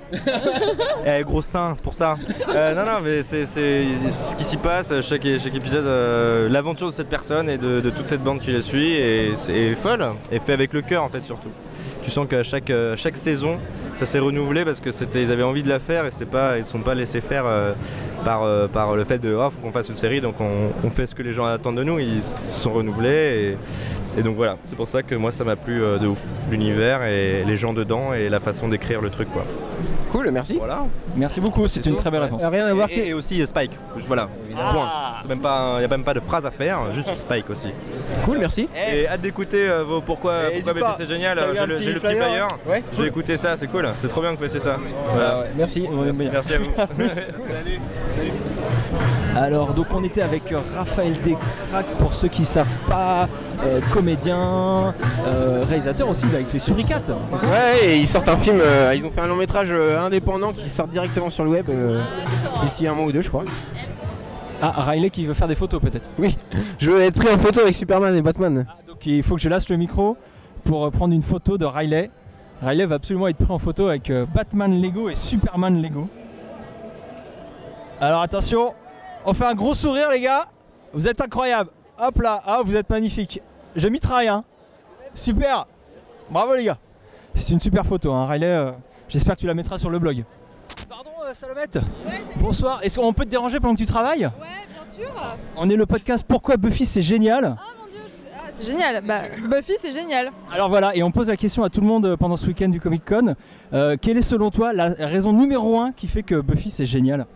A gros sein, c'est pour ça. Euh, non, non, mais c'est ce qui s'y passe, chaque, chaque épisode, euh, l'aventure de cette personne et de, de toute cette bande qui la suit, et c'est folle, et fait avec le cœur en fait surtout. Tu sens qu'à chaque, euh, chaque saison, ça s'est renouvelé parce que c'était, ils avaient envie de la faire et pas, ils ne sont pas laissés faire euh, par, euh, par le fait de oh, faut qu'on fasse une série, donc on, on fait ce que les gens attendent de nous. Ils se sont renouvelés et, donc voilà, c'est pour ça que moi ça m'a plu euh, de ouf, l'univers et les gens dedans et la façon d'écrire le truc quoi. Cool, merci. Voilà. Merci beaucoup, c'est une très belle réponse. Rien à voir. Et, et aussi euh, Spike, voilà. Point. C'est même pas, il n'y a même pas de phrase à faire, juste Spike aussi. Cool, merci. Et hâte d'écouter euh, vos pourquoi, Eh, pourquoi c'est génial. J'ai le, petit j'ai le petit flyer. Ouais. Je vais écouter ça, c'est cool. C'est trop bien que vous fassiez ça. Voilà. Merci. Merci, merci à vous. Alors donc on était avec euh, Raphaël Descraques pour ceux qui savent pas, euh, comédien, euh, réalisateur aussi là, avec les suricates. Ouais, et ils sortent un film, euh, ils ont fait un long métrage euh, indépendant qui sort directement sur le web euh, d'ici un mois ou deux, je crois. Ah Riley qui veut faire des photos peut-être. Oui, je veux être pris en photo avec Superman et Batman. Donc il faut que je lâche le micro pour prendre une photo de Riley. Riley va absolument être pris en photo avec Batman Lego et Superman Lego. Alors attention, on fait un gros sourire les gars. Vous êtes incroyables. Hop là, ah vous êtes magnifiques. Je mitraille hein. Super. Bravo les gars. C'est une super photo hein. Riley. euh, J'espère que tu la mettras sur le blog. Pardon euh, Salomette Bonsoir. Est-ce qu'on peut te déranger pendant que tu travailles Ouais, bien sûr. On est le podcast Pourquoi Buffy c'est génial. Ah, c'est génial. Bah, Buffy, c'est génial. Alors voilà, et on pose la question à tout le monde euh, pendant ce week-end du Comic Con. Euh, quelle est selon toi la raison numéro un qui fait que Buffy c'est génial?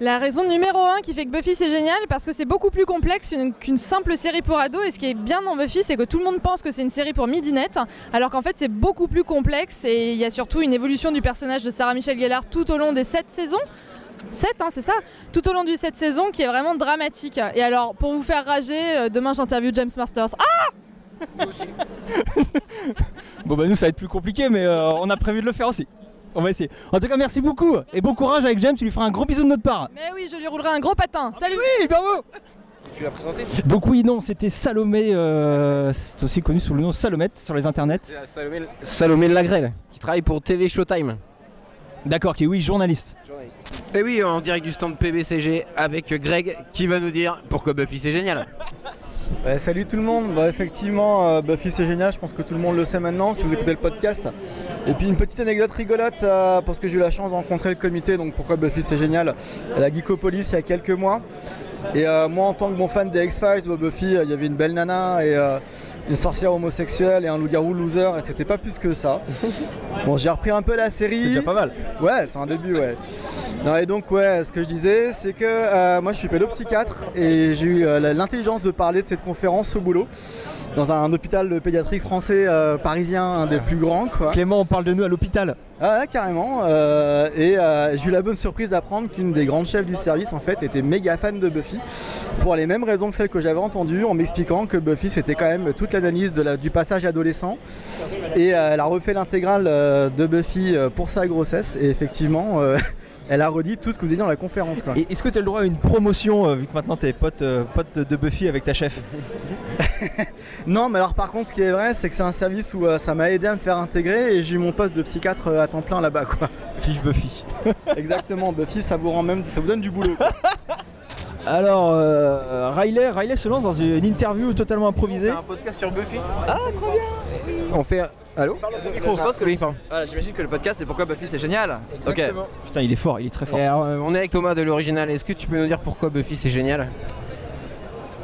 La raison numéro 1 qui fait que Buffy c'est génial, parce que c'est beaucoup plus complexe une- qu'une simple série pour ados. Et ce qui est bien dans Buffy, c'est que tout le monde pense que c'est une série pour midinette, alors qu'en fait c'est beaucoup plus complexe. Et il y a surtout une évolution du personnage de Sarah Michelle Gellar tout au long des 7 saisons. 7, hein, c'est ça? Tout au long du 7 saisons qui est vraiment dramatique. Et alors, pour vous faire rager, euh, demain j'interviewe James Masters. Ah Bon bah nous ça va être plus compliqué mais euh, on a prévu de le faire aussi. On va essayer. En tout cas merci beaucoup et bon courage avec James, tu lui feras un gros bisou de notre part. Mais oui, je lui roulerai un gros patin. Salut Oui, bravo Tu l'as présenté Donc oui non c'était Salomé, euh, c'est aussi connu sous le nom Salomette sur les internets. La Salomé, Salomé Lagrelle, qui travaille pour TV Showtime. D'accord, qui est oui journaliste. Et oui, en direct du stand PBCG avec Greg qui va nous dire pourquoi Buffy c'est génial. Salut tout le monde, bah, effectivement euh, Buffy c'est génial, je pense que tout le monde le sait maintenant si vous écoutez le podcast. Et puis une petite anecdote rigolote euh, parce que j'ai eu la chance de rencontrer le comité, donc pourquoi Buffy c'est génial, à la Geekopolis il y a quelques mois. Et euh, moi, en tant que bon fan des X-Files ou Buffy, euh, il y avait une belle nana et euh, une sorcière homosexuelle et un loup-garou loser, et c'était pas plus que ça. Bon, j'ai repris un peu la série. C'est déjà pas mal. Ouais, c'est un début, ouais. Non, et donc, ouais, ce que je disais, c'est que moi, je suis pédopsychiatre et j'ai eu l'intelligence de parler de cette conférence au boulot dans un, hôpital pédiatrique français parisien, un des plus grands, quoi. Clément, on parle de nous à l'hôpital. Ah carrément. euh, et euh, j'ai eu la bonne surprise d'apprendre qu'une des grandes chefs du service en fait était méga fan de Buffy pour les mêmes raisons que celles que j'avais entendues en m'expliquant que Buffy c'était quand même toute l'analyse du passage adolescent et euh, elle a refait l'intégrale de Buffy pour sa grossesse et effectivement elle a redit tout ce que vous avez dit dans la conférence quoi. Et est-ce que tu as le droit à une promotion euh, vu que maintenant t'es pote, euh, pote de, de Buffy avec ta chef? Non, mais alors par contre, ce qui est vrai, c'est que c'est un service où euh, ça m'a aidé à me faire intégrer et j'ai eu mon poste de psychiatre euh, à temps plein là-bas, quoi. Vive Buffy. Exactement, Buffy, ça vous rend même, ça vous donne du boulot. quoi. Alors, euh, Riley, Riley se lance dans une interview totalement improvisée. un podcast sur Buffy. Ah, trop bien On fait. Allô Je pense que le- Voilà, J'imagine que le podcast c'est pourquoi Buffy c'est génial. Exactement. Ok. Putain, il est fort, il est très fort. Et alors, euh, on est avec Thomas de l'original. Est-ce que tu peux nous dire pourquoi Buffy c'est génial?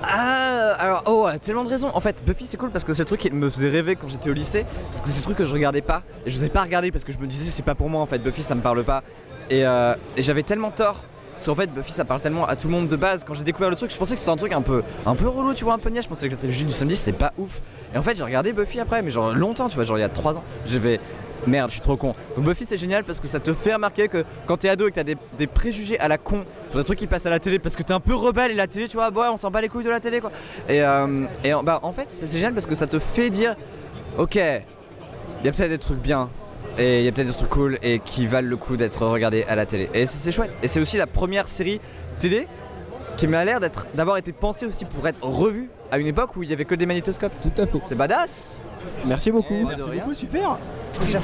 Ah, alors, oh, tellement de raisons. En fait, Buffy c'est cool parce que c'est le truc qui me faisait rêver quand j'étais au lycée. Parce que c'est le truc que je regardais pas. Et je n'osais pas regarder parce que je me disais c'est pas pour moi en fait. Buffy ça me parle pas. Et, euh, et j'avais tellement tort. Parce qu'en fait, Buffy ça parle tellement à tout le monde de base. Quand j'ai découvert le truc, je pensais que c'était un truc un peu, un peu relou, tu vois, un peu niais. Je pensais que le juste du samedi c'était pas ouf. Et en fait, j'ai regardé Buffy après, mais genre longtemps, tu vois, genre il y a 3 ans. J'ai fait. Merde, je suis trop con. Donc Buffy c'est génial parce que ça te fait remarquer que quand t'es ado et que t'as des, préjugés à la con sur des trucs qui passent à la télé parce que t'es un peu rebelle et la télé tu vois, on s'en bat les couilles de la télé quoi. Et, euh, et bah en fait c'est génial parce que ça te fait dire ok, il y a peut-être des trucs bien et il y a peut-être des trucs cool et qui valent le coup d'être regardés à la télé. Et c'est c'est chouette. Et c'est aussi la première série télé qui m'a l'air d'être d'avoir été pensée aussi pour être revue à une époque où il y avait que des magnétoscopes. Tout à fait. C'est badass. Merci beaucoup. Merci beaucoup, super.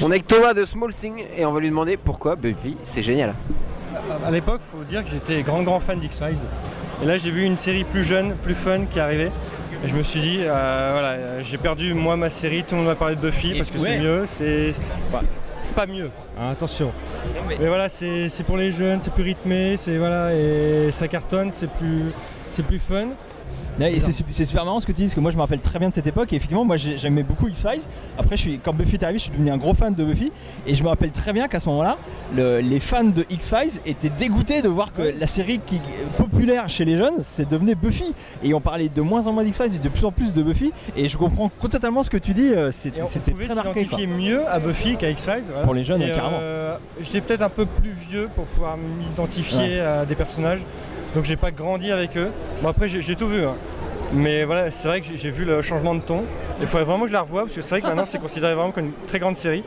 On est avec Thomas de Small Thing et on va lui demander pourquoi Buffy c'est génial. À l'époque, faut dire que j'étais grand grand fan d'X-Files. Et là, j'ai vu une série plus jeune, plus fun qui arrivait. Je me suis dit, euh, voilà, j'ai perdu moi ma série, tout le monde m'a parlé de Buffy parce que ouais. c'est mieux, c'est bah, c'est pas mieux, hein, attention. Mais voilà, c'est c'est pour les jeunes, c'est plus rythmé, c'est voilà, et ça cartonne, c'est plus, c'est plus fun. Et c'est su- c'est super marrant ce que tu dis, parce que moi je me rappelle très bien de cette époque, et effectivement, moi j'ai- j'aimais beaucoup X-Files. Après, je suis, quand Buffy est arrivé, je suis devenu un gros fan de Buffy, et je me rappelle très bien qu'à ce moment-là, le- les fans de X-Files étaient dégoûtés de voir que la série qui est populaire chez les jeunes, c'est devenait Buffy. Et on parlait de moins en moins d'X-Files et de plus en plus de Buffy, et je comprends totalement ce que tu dis, euh, c'était pouvait très marqué. s'identifier mieux à Buffy qu'à X-Files. voilà. Pour les jeunes, Et, carrément. euh, J'étais peut-être un peu plus vieux pour pouvoir m'identifier Ouais. à des personnages. Donc j'ai pas grandi avec eux. Bon après j'ai tout vu. hein. Mais voilà, c'est vrai que j'ai- vu le changement de ton. Il faudrait vraiment que je la revoie parce que c'est vrai que maintenant c'est considéré vraiment comme une très grande série.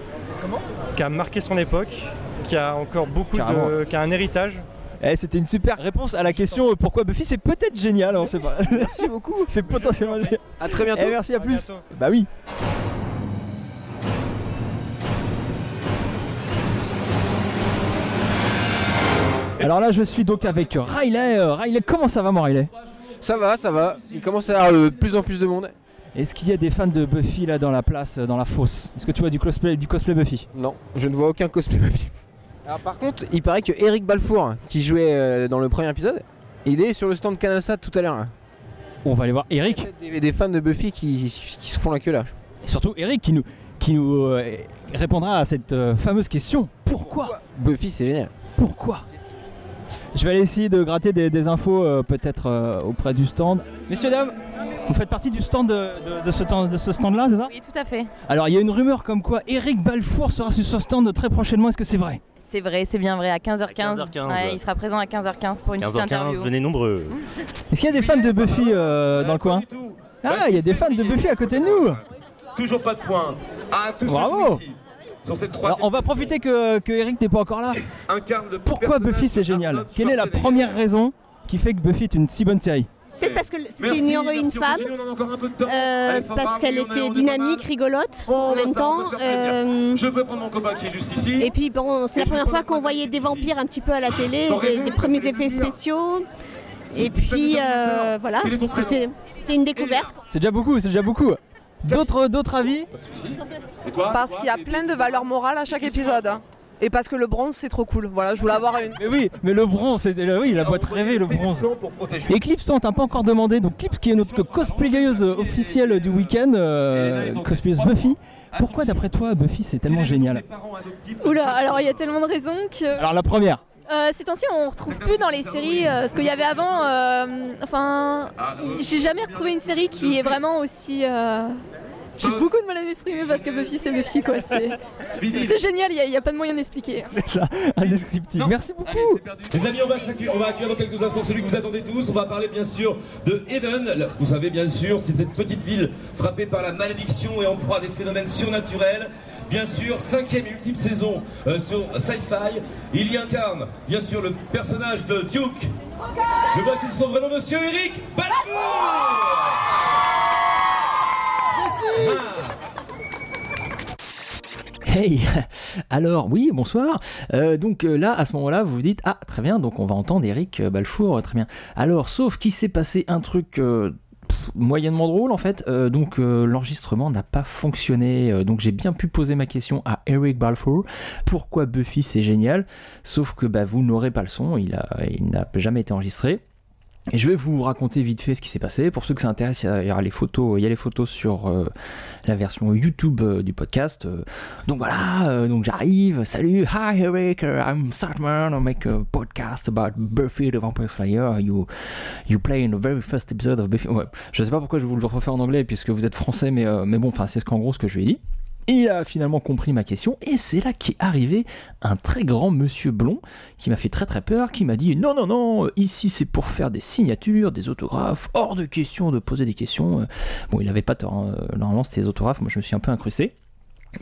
Qui a marqué son époque, qui a encore beaucoup Carrément. de. qui a un héritage. Eh, C'était une super réponse à la question euh, pourquoi Buffy c'est peut-être génial, on sait pas. Merci beaucoup. c'est potentiellement génial. À très bientôt. Eh, merci, à, À plus. bientôt. Bah oui. Alors là, je suis donc avec Riley. Euh, Riley, comment ça va, mon Riley? Ça va, ça va. Il commence à y avoir de plus en plus de monde. Est-ce qu'il y a des fans de Buffy là dans la place, euh, dans la fosse? Est-ce que tu vois du cosplay, du cosplay Buffy? Non, je ne vois aucun cosplay Buffy. Alors par contre, il paraît que Eric Balfour, qui jouait euh, dans le premier épisode, il est sur le stand CanalSat tout à l'heure. On va aller voir Eric. Des, des fans de Buffy qui, qui se font la queue là. Et surtout Eric qui nous, qui nous euh, répondra à cette euh, fameuse question pourquoi? Buffy c'est génial. Pourquoi? Je vais aller essayer de gratter des, des infos euh, peut-être euh, auprès du stand. Messieurs, dames, vous faites partie du stand de, de- de ce, temps- de ce stand-là, c'est ça? Oui, tout à fait. Alors il y a une rumeur comme quoi Eric Balfour sera sur ce stand très prochainement, est-ce que c'est vrai? C'est vrai, c'est bien vrai, à 15h15. 15h15. Ouais, il sera présent à 15h15 pour une petite 15h15, interview. venez nombreux. Est-ce qu'il y a des fans de Buffy euh, dans le coin? Ah, il y a des fans de Buffy à côté de nous Toujours pas de points. Tous ceux Bravo ici. Sur cette Alors, troisième on va profiter que, que Eric n'est pas encore là. incarne le Pourquoi Buffy c'est génial Quelle est la première raison qui fait que Buffy est une si bonne série Peut-être parce que c'était Merci, une héroïne femme, continue, on a encore un peu de temps. euh, Alexandra, parce qu'elle oui, était dynamique, rigolote en bah, même temps. euh, Je peux prendre mon copain qui est juste ici. et puis bon, c'est la première fois qu'on voyait des vampires un petit peu à la télé, des, vu, des t'as premiers effets spéciaux. Et puis euh, voilà, c'était une découverte. C'est déjà beaucoup, c'est déjà beaucoup. D'autres, d'autres avis Et toi Parce qu'il y a plein de valeurs morales à chaque épisode. hein. Et parce que le bronze c'est trop cool. Voilà, je voulais avoir une. Mais oui, mais le bronze, c'est oui, la boîte rêvée, le bronze. Eclipse, toi, on t'a pas encore demandé. Donc, Clips, qui est notre cosplayeuse officielle du week-end, euh, cosplayeuse Buffy. Pourquoi, d'après toi, Buffy, c'est tellement génial Oula, alors il y a tellement de raisons que. Alors, la première. Euh, ces temps-ci, on retrouve plus dans les séries euh, ce qu'il y avait avant. euh, enfin, j'ai jamais retrouvé une série qui est vraiment aussi. euh, J'ai beaucoup de mal à m'exprimer parce que Buffy, c'est Buffy, quoi. C'est génial, il n'y a, pas de moyen d'expliquer. C'est ça, indescriptible. Merci beaucoup. Les amis, on va, on va accueillir dans quelques instants celui que vous attendez tous. On va parler bien sûr de. Là, Vous savez bien sûr, c'est cette petite ville frappée par la malédiction et en proie à des phénomènes surnaturels. Bien sûr, cinquième et ultime saison euh, sur Sci-Fi. Il y incarne bien sûr le personnage de Duke. Le voici son vrai nom, monsieur Eric Hey Alors, oui, bonsoir. Euh, donc euh, là, à ce moment-là, vous vous dites Ah, très bien, donc on va entendre Eric Balfour, très bien. Alors, sauf qu'il s'est passé un truc. Moyennement drôle en fait, Euh, donc euh, l'enregistrement n'a pas fonctionné, Euh, donc j'ai bien pu poser ma question à Eric Balfour, pourquoi Buffy c'est génial, sauf que bah, vous n'aurez pas le son, il n'a jamais été enregistré. Et je vais vous raconter vite fait ce qui s'est passé. Pour ceux que ça intéresse, il y aura les photos, il y a les photos sur euh, la version YouTube euh, du podcast. Euh, donc voilà, donc j'arrive. Salut, hi Eric, I'm Sartman. I make a podcast about Buffy the Vampire Slayer. You you play in the very first episode of Buffy. Ouais, je sais pas pourquoi je vous le refais en anglais puisque vous êtes français, mais mais bon, enfin c'est ce qu'en gros ce que je lui ai dit. Il a finalement compris ma question et c'est là qu'est arrivé un très grand monsieur blond qui m'a fait très très peur, qui m'a dit non non non, ici c'est pour faire des signatures, des autographes, hors de question de poser des questions. Bon, il avait pas tort, hein. Euh, normalement c'était des autographes, moi je me suis un peu incrusté.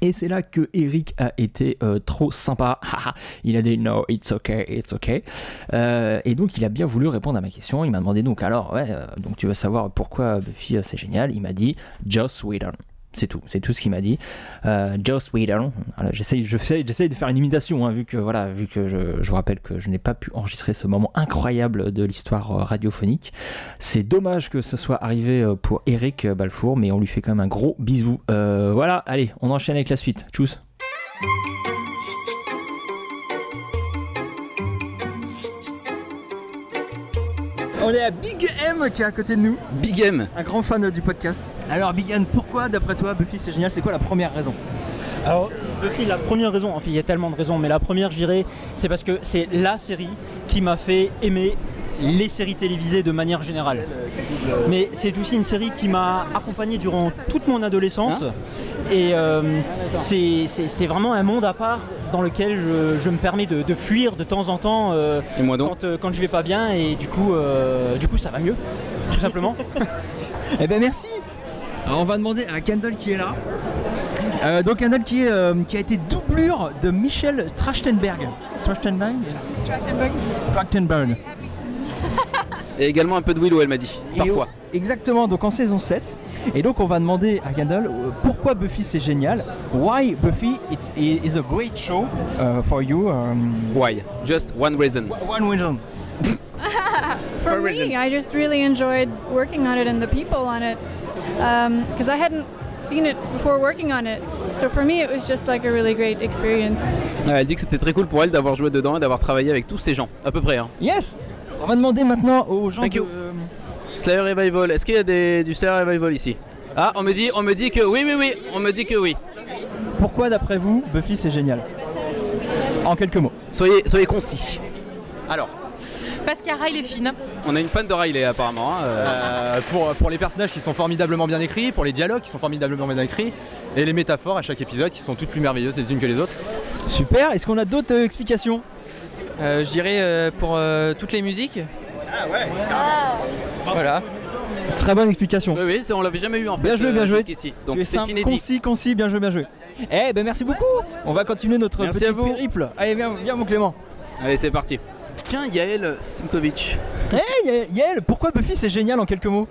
Et c'est là que Eric a été euh, trop sympa. Il a dit no, it's okay, it's okay. Euh, et donc il a bien voulu répondre à ma question. Il m'a demandé donc alors ouais, donc tu veux savoir pourquoi Buffy c'est génial? Il m'a dit Joss Whedon. C'est tout, c'est tout ce qu'il m'a dit. Euh, Joss Whedon. J'essaye de faire une imitation, hein, vu que voilà, vu que je, je vous rappelle que je n'ai pas pu enregistrer ce moment incroyable de l'histoire euh, radiophonique. C'est dommage que ce soit arrivé euh, pour Eric Balfour, mais on lui fait quand même un gros bisou. Euh, voilà, allez, on enchaîne avec la suite. Tchuss. On est à Big M qui est à côté de nous. Big M. Un grand fan du podcast. Alors Big M, pourquoi d'après toi Buffy c'est génial C'est quoi la première raison? Alors, Buffy, la première raison, enfin il y a tellement de raisons, mais la première, je dirais, c'est parce que c'est la série qui m'a fait aimer les séries télévisées de manière générale. Mais c'est aussi une série qui m'a accompagné durant toute mon adolescence. Et euh, c'est vraiment un monde à part dans lequel je, je me permets de, de fuir de temps en temps euh, Quand, euh, quand je vais pas bien et du coup, euh, du coup ça va mieux, tout simplement. Eh ben merci Alors on va demander à Kendall qui est là. Euh, donc Kendall qui, est, euh, qui a été doublure de Michel Trachtenberg. Trachtenberg Trachtenberg. Et également un peu de Willow, elle m'a dit. Parfois. exactement, donc en saison 7. Et donc on va demander à Kendall euh, pourquoi Buffy c'est génial? Why Buffy it's, is a great show uh, for you. um, Why? Just one reason. One reason. For me, I just really enjoyed working on it and the people on it because I hadn't seen it before working on it. So for me, it was just like a really great experience. Ouais, elle dit que c'était très cool pour elle d'avoir joué dedans et d'avoir travaillé avec tous ces gens, à peu près. Hein. Yes On va demander maintenant aux gens Thank de- you. Slayer Revival, est-ce qu'il y a des, du Slayer Revival ici? Ah, on me dit, on me dit que oui, oui, oui, on me dit que oui. Pourquoi d'après vous Buffy c'est génial? En quelques mots. Soyez, soyez concis. Alors, Parce qu'il y a Riley Finn. on a une fan de Riley apparemment. hein, euh. Euh, pour, pour les personnages qui sont formidablement bien écrits, pour les dialogues qui sont formidablement bien écrits, et les métaphores à chaque épisode qui sont toutes plus merveilleuses les unes que les autres. Super, est-ce qu'on a d'autres euh, explications? Euh, je dirais euh, pour euh, toutes les musiques. Ah ouais Voilà. Très bonne explication. Oui, oui, ça, on l'avait jamais eu en fait. Bien joué, bien euh, joué. jusqu'ici. Donc Tu es c'est simple, inédit. Concis, concis, bien joué, bien joué. Eh ben merci beaucoup. On va continuer notre Merci petit à vous. périple. Allez, viens, viens mon Clément. Allez, c'est parti. Tiens, Yael Simkovic. Hey Yael, pourquoi Buffy c'est génial en quelques mots?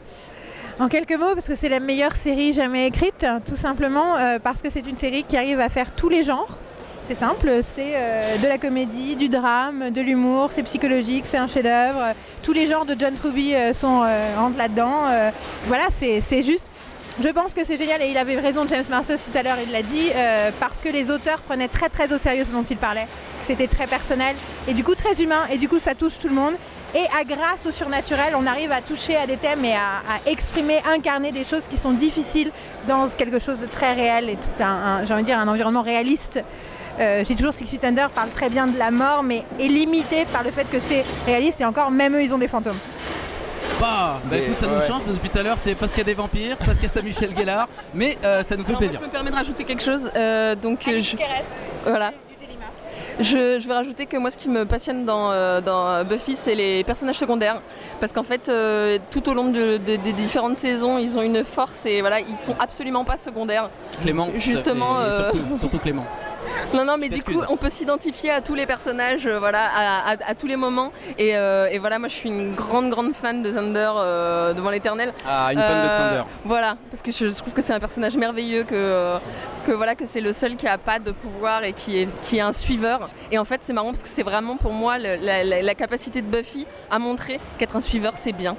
En quelques mots, parce que c'est la meilleure série jamais écrite, tout simplement euh, parce que c'est une série qui arrive à faire tous les genres. C'est simple, c'est euh, de la comédie, du drame, de l'humour, c'est psychologique, c'est un chef-d'œuvre. Tous les genres de John Truby euh, sont euh, rentrent là-dedans. Voilà, c'est juste Je pense que c'est génial et il avait raison James Marsters tout à l'heure, il l'a dit, parce que les auteurs prenaient très très au sérieux ce dont ils parlaient. C'était très personnel et du coup très humain et du coup ça touche tout le monde. Et à grâce au surnaturel, on arrive à toucher à des thèmes et à, à exprimer, incarner des choses qui sont difficiles dans quelque chose de très réel et j'ai envie de dire un environnement réaliste. Euh, je dis toujours Six Feet Under parle très bien de la mort, mais est limité par le fait que c'est réaliste et encore même eux ils ont des fantômes. Bah, bah écoute, ça nous change parce que depuis tout à l'heure, c'est parce qu'il y a des vampires, parce qu'il y a Samuel Gellar, mais euh, ça nous fait Alors, plaisir. moi, je me permets de rajouter quelque chose. euh, donc, je... Voilà. Je, je vais rajouter que moi, ce qui me passionne dans, euh, dans Buffy, c'est les personnages secondaires. Parce qu'en fait, euh, tout au long de- de- des différentes saisons, ils ont une force et voilà, ils sont absolument pas secondaires. Clément, Justement. et surtout, surtout Clément. Non, non, mais du coup, on peut s'identifier à tous les personnages, euh, voilà, à, à- à tous les moments. Et, euh, et voilà, moi, je suis une grande, grande fan de Xander euh, devant l'éternel. Ah, une fan de Xander. Voilà, parce que je trouve que c'est un personnage merveilleux, que, que voilà, que c'est le seul qui a pas de pouvoir et qui est, qui est un suiveur. Et en fait, c'est marrant parce que c'est vraiment pour moi le- la, la- la capacité de Buffy à montrer qu'être un suiveur, c'est bien.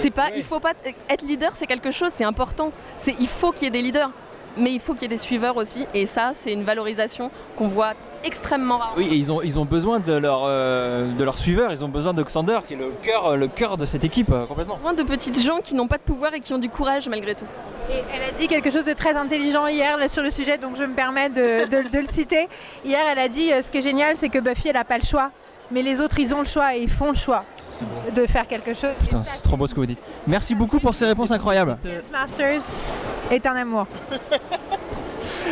C'est pas, il faut pas être leader, c'est quelque chose, c'est important. C'est, il faut qu'il y ait des leaders. Mais il faut qu'il y ait des suiveurs aussi, et ça, c'est une valorisation qu'on voit extrêmement rare. Oui, et ils ont, ils ont besoin de leur, euh, de leur suiveur, ils ont besoin de Xander qui est le cœur, le cœur de cette équipe euh, complètement. besoin de petites gens qui n'ont pas de pouvoir et qui ont du courage malgré tout. Et elle a dit quelque chose de très intelligent hier là, sur le sujet, donc je me permets de, de- de le citer. Hier, elle a dit euh, ce qui est génial, c'est que Buffy, elle n'a pas le choix, mais les autres, ils ont le choix et ils font le choix de faire quelque chose. Putain, c'est trop beau ce que vous dites. Merci beaucoup pour ces réponses incroyables. James Masters est un amour.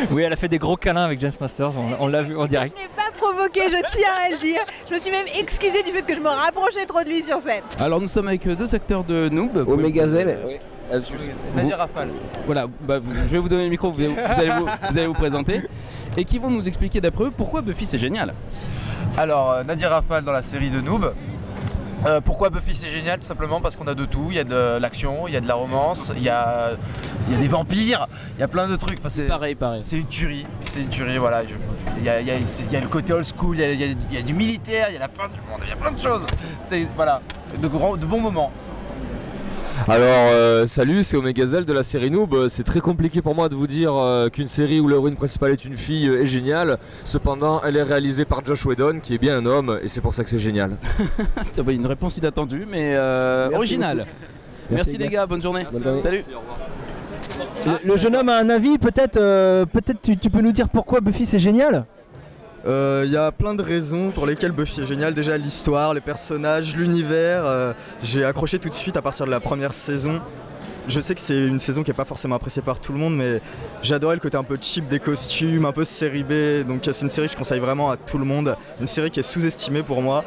Oui, elle a fait des gros câlins avec James Masters, on, on l'a vu en direct. Je n'ai pas provoqué, je tiens à le dire. Je me suis même excusée du fait que je me rapprochais trop de lui sur scène. Alors nous sommes avec euh, deux acteurs de Noob. Omegazelle. Nadia Rafale. Voilà, bah, vous- je vais vous donner le micro, vous, vous allez vous, vous allez vous présenter. Et qui vont nous expliquer d'après eux pourquoi Buffy c'est génial? Alors, euh, Nadia Rafale dans la série de Noob. Euh, pourquoi Buffy c'est génial Tout simplement parce qu'on a de tout. Il y a de l'action, il y a de la romance, il y a, il y a des vampires, il y a plein de trucs. Enfin, c'est, pareil, pareil. C'est une tuerie. C'est une tuerie, voilà. Je- Il y, a, il y a- il y a le côté old school, y a- il y a du militaire, il y a la fin du monde, il y a plein de choses. C'est voilà, de, grands, de bons moments. Alors, euh, salut, c'est Omegazel de la série Noob. C'est très compliqué pour moi de vous dire euh, qu'une série où l'héroïne principale est une fille euh, est géniale. Cependant, elle est réalisée par Josh Whedon, qui est bien un homme, et c'est pour ça que c'est génial. C'est une réponse inattendue mais euh, Merci originale. Merci, Merci, les gars. bonne journée. Bonne journée. Salut. Le, le jeune homme a un avis, peut-être euh, peut-être tu, tu peux nous dire pourquoi Buffy c'est génial? Il y a plein de raisons pour lesquelles Buffy est génial. Déjà l'histoire, les personnages, l'univers. euh, J'ai accroché tout de suite à partir de la première saison. Je sais que c'est une saison qui n'est pas forcément appréciée par tout le monde, mais j'adorais le côté un peu cheap des costumes, un peu série B. Donc c'est une série que je conseille vraiment à tout le monde. Une série qui est sous-estimée pour moi,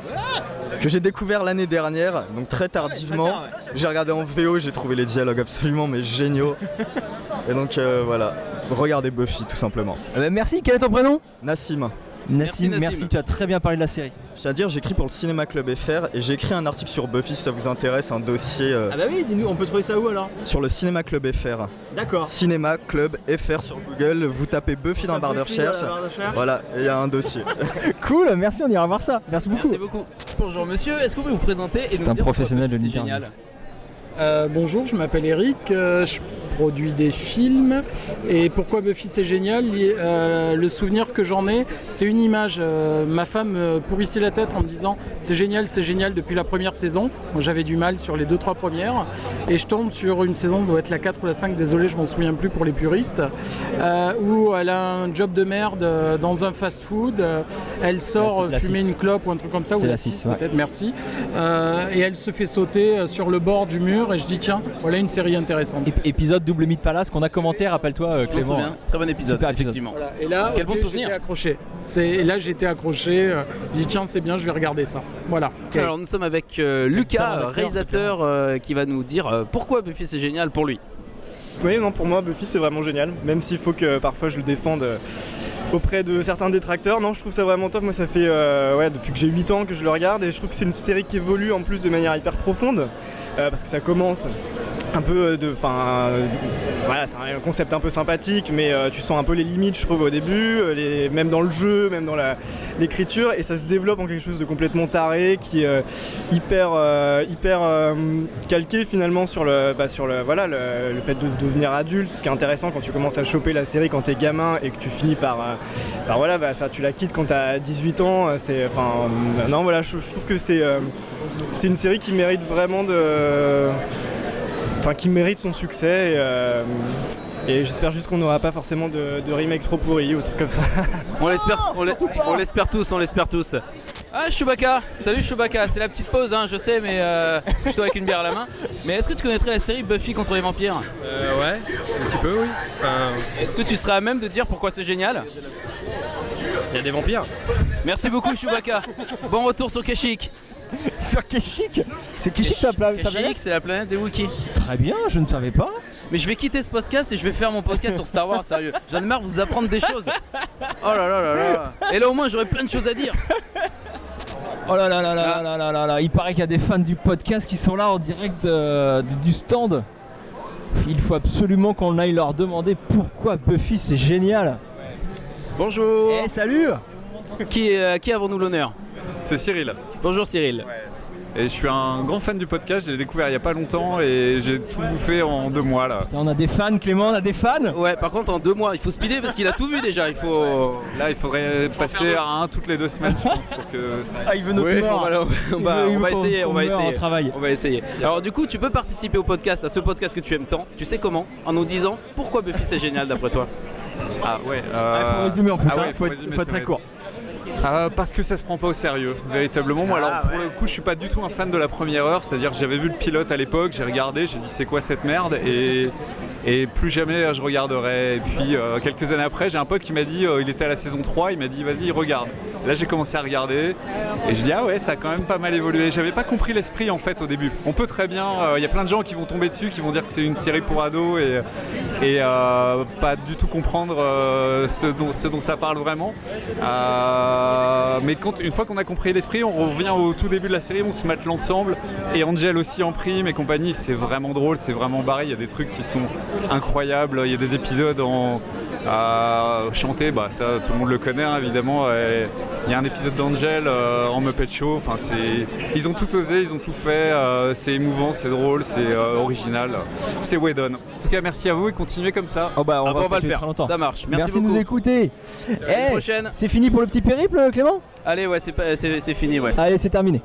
que j'ai découvert l'année dernière, donc très tardivement. J'ai regardé en VO, j'ai trouvé les dialogues absolument mais géniaux. Et donc euh, voilà, regardez Buffy tout simplement. Euh, merci, quel est ton prénom? Nassim. Nassim, merci, tu as très bien parlé de la série. C'est-à-dire, j'écris pour le Cinéma Club FR et j'ai écrit un article sur Buffy si ça vous intéresse, un dossier euh, Ah bah oui, dis-nous, on peut trouver ça où alors? sur le Cinéma Club FR. D'accord. Cinéma Club FR sur Google, vous tapez Buffy dans la barre de Buffy dans la recherche. barre de recherche. Voilà, et il y a un dossier. Cool, merci, on ira voir ça. Merci beaucoup. Merci beaucoup. Bonjour monsieur, est-ce que vous pouvez vous présenter et C'est un dire professionnel de génial? Euh, bonjour, je m'appelle Eric, euh, je produis des films et pourquoi Buffy c'est génial? Euh, Le souvenir que j'en ai, c'est une image. Euh, ma femme me pourrissait la tête en me disant c'est génial, c'est génial depuis la première saison. Moi j'avais du mal sur les deux trois premières et je tombe sur une saison, doit être la 4 ou la 5, désolé je m'en souviens plus pour les puristes, euh, où elle a un job de merde euh, dans un fast-food, euh, elle sort fumer six. une clope ou un truc comme ça, ou la la 6 six, ouais. peut-être, merci. Euh, et elle se fait sauter euh, sur le bord du mur et je dis tiens, voilà une série intéressante. Ép- épisode Double Mythe Palace qu'on a commenté, rappelle-toi euh, Clément. souviens, très bon épisode, Super épisode. effectivement. Voilà. Et là, Quel bon souvenir. J'étais accroché. C'est et là j'étais accroché. euh, J'ai dit tiens c'est bien, je vais regarder ça. Voilà. Alors nous sommes avec euh, Lucas, réalisateur, euh, qui va nous dire euh, pourquoi Buffy c'est génial pour lui. Oui, non, pour moi, Buffy, c'est vraiment génial. Même s'il faut que parfois je le défende euh, auprès de certains détracteurs. Non, je trouve ça vraiment top. Moi, ça fait euh, ouais, depuis que j'ai 8 ans que je le regarde et je trouve que c'est une série qui évolue en plus de manière hyper profonde. Euh, parce que ça commence un peu de. Enfin, euh, voilà, c'est un concept un peu sympathique, mais euh, tu sens un peu les limites, je trouve, au début, euh, même dans le jeu, même dans l'écriture, et ça se développe en quelque chose de complètement taré, qui est euh, hyper, euh, hyper euh, calqué finalement sur le, bah, sur le, voilà, le, fait de devenir adulte. Ce qui est intéressant quand tu commences à choper la série quand t'es gamin et que tu finis par, euh, par voilà, bah, tu la quittes quand t'as 18 ans. euh, non, voilà, je, je trouve que c'est, euh, c'est une série qui mérite vraiment de enfin qui mérite son succès et, euh, et j'espère juste qu'on n'aura pas forcément de, de remake trop pourri ou trucs comme ça. On l'espère, on l'e- on l'espère tous, on l'espère tous. Ah Chewbacca, salut Chewbacca, c'est la petite pause, hein, je sais, mais euh, je suis avec une bière à la main. Mais est-ce que tu connaîtrais la série Buffy contre les vampires? Euh, ouais, un petit peu, oui. Enfin, Est-ce que tu serais à même de dire pourquoi c'est génial? Il y a des vampires. Merci beaucoup Chewbacca. Bon retour sur Kashyyyk. Sur Kashyyyk C'est pla- Kashyyyk, planète c'est la planète des Wookiees. Très bien, je ne savais pas. Mais je vais quitter ce podcast et je vais faire mon podcast sur Star Wars, sérieux. J'en ai marre de vous apprendre des choses. Oh là là là là. Et là au moins j'aurais plein de choses à dire. Oh là là là là là là là là, il paraît qu'il y a des fans du podcast qui sont là en direct euh, du- du stand. Il faut absolument qu'on aille leur demander pourquoi Buffy c'est génial. Bonjour. Eh salut Qui, euh, qui avons-nous l'honneur? C'est Cyril. Bonjour Cyril. Et je suis un grand fan du podcast, je l'ai découvert il n'y a pas longtemps et j'ai tout bouffé en deux mois là. On a des fans, Clément, on a des fans Ouais, par contre en deux mois, il faut speeder parce qu'il a tout vu déjà. Il faut. Là, il faudrait passer à un toutes les deux semaines, je pense, pour que ça. Ah, il veut notre Oui, on va, on Il va- veut- il on veut va qu'on- essayer, on va essayer. travail. On va essayer. Alors du coup, tu peux participer au podcast, à ce podcast que tu aimes tant. Tu sais comment En nous disant pourquoi Buffy c'est génial d'après toi. Ah ouais. euh, Il faut résumer en plus, ah hein, ouais, faut être- résumer, faut être ça très court. Euh, parce que ça se prend pas au sérieux, véritablement. Moi, alors pour le coup, je suis pas du tout un fan de la première heure, c'est-à-dire que j'avais vu le pilote à l'époque, j'ai regardé, j'ai dit c'est quoi cette merde? Et, et plus jamais euh, je regarderai. Et puis euh, quelques années après, j'ai un pote qui m'a dit, euh, il était à la saison 3, il m'a dit vas-y regarde. Là j'ai commencé à regarder et je dis ah ouais ça a quand même pas mal évolué. J'avais pas compris l'esprit en fait au début. On peut très bien, il y a plein de gens qui vont tomber dessus, qui vont dire que c'est une série pour ados et, et euh, pas du tout comprendre euh, ce, dont, ça parle vraiment. Euh, mais quand, une fois qu'on a compris l'esprit, on revient au tout début de la série, on se mate l'ensemble et Angel aussi en prime et compagnie. C'est vraiment drôle, c'est vraiment barré. Il y a des trucs qui sont incroyables. Il y a des épisodes en euh, chanté, bah ça tout le monde le connaît hein, évidemment. Il y a un épisode d'Angel euh, en Muppet Show. Enfin, c'est, ils ont tout osé, ils ont tout fait. euh, c'est émouvant, c'est drôle, c'est euh, original. C'est Whedon. En tout cas, merci à vous et continuez comme ça. Oh bah, on, Ah va, on va le faire. longtemps. Ça marche. Merci de nous écouter. l'année Eh, prochaine. C'est fini pour le petit périple, Clément? Allez, ouais, c'est, pas- c'est, c'est fini, ouais. Allez, c'est terminé.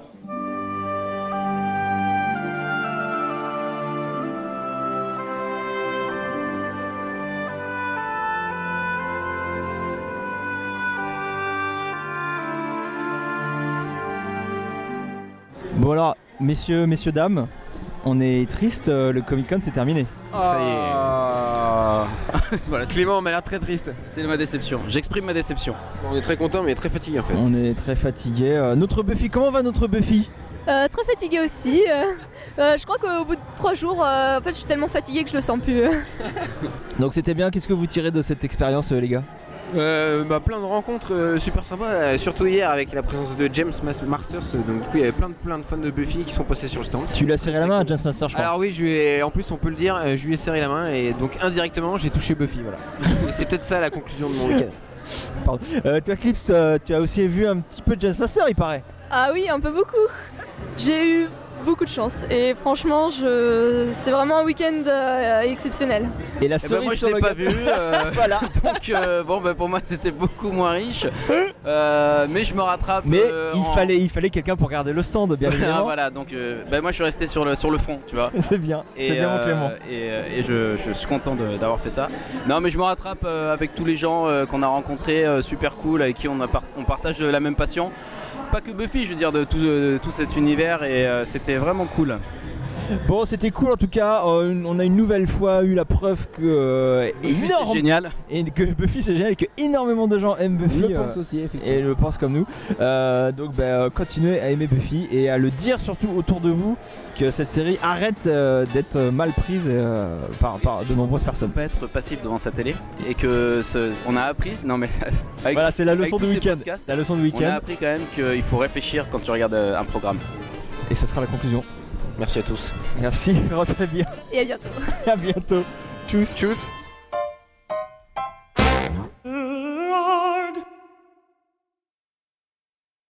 Bon alors, messieurs, messieurs, dames, on est triste, euh, le Comic Con c'est terminé. Ça y est. voilà, Clément m'a l'air très triste. C'est ma déception. J'exprime ma déception. On est très content mais très fatigué en fait. On est très fatigué. Euh, notre Buffy, comment va notre Buffy? Euh, très fatiguée aussi. euh, euh, je crois qu'au bout de trois jours, euh, en fait, je suis tellement fatiguée que je le sens plus. Donc c'était bien, qu'est-ce que vous tirez de cette expérience euh, les gars? Euh, bah, plein de rencontres euh, super sympas, euh, surtout hier avec la présence de James Mas- Masters. euh, Donc du coup il y avait plein de, plein de fans de Buffy qui sont passés sur le stand. Tu lui as serré la main à James Master je crois. Alors oui, je lui ai- en plus on peut le dire, euh, je lui ai serré la main et donc indirectement j'ai touché Buffy. Voilà. et c'est peut-être ça la conclusion de mon week-end. Pardon. Euh, toi Clips, euh, tu as aussi vu un petit peu James Master il paraît. Ah oui, un peu beaucoup. J'ai eu beaucoup de chance et franchement, je... c'est vraiment un week-end euh, exceptionnel. Et la Eh ben, cerise moi je sur l'ai pas vu, euh, voilà. donc euh, bon bah, pour moi c'était beaucoup moins riche, Euh, mais je me rattrape. Mais euh, il en- fallait, il fallait quelqu'un pour garder le stand bien Ah, évidemment. voilà donc euh, bah, moi je suis resté sur le sur le front, tu vois. C'est bien, c'est bien mon Clément. Et, euh, et je, je suis content d'avoir fait ça. Non mais je me rattrape euh, avec tous les gens euh, qu'on a rencontrés, euh, super cool, avec qui on, a par- on partage la même passion. Pas que Buffy, je veux dire, de tout, cet univers et euh, c'était vraiment cool. Bon, c'était cool en tout cas. Euh, une- on a une nouvelle fois eu la preuve que euh, Buffy, c'est énorme- génial. et que Buffy c'est génial et que énormément de gens aiment Buffy. Le pense aussi, effectivement. Et le pensent comme nous. Euh, donc, bah, euh, continuez à aimer Buffy et à le dire surtout autour de vous que cette série arrête euh, d'être euh, mal prise euh, par, par de nombreuses personnes. Pas être passif devant sa télé et que ce- on a appris. Non mais avec- Voilà, c'est la avec leçon tous du ces week-end. podcasts, La leçon du On week-end. a appris quand même qu'il faut réfléchir quand tu regardes euh, un programme. Et ça sera la conclusion. Merci à tous. Merci, rentrez bien. Et à bientôt. à bientôt. Tchuss. Tchuss.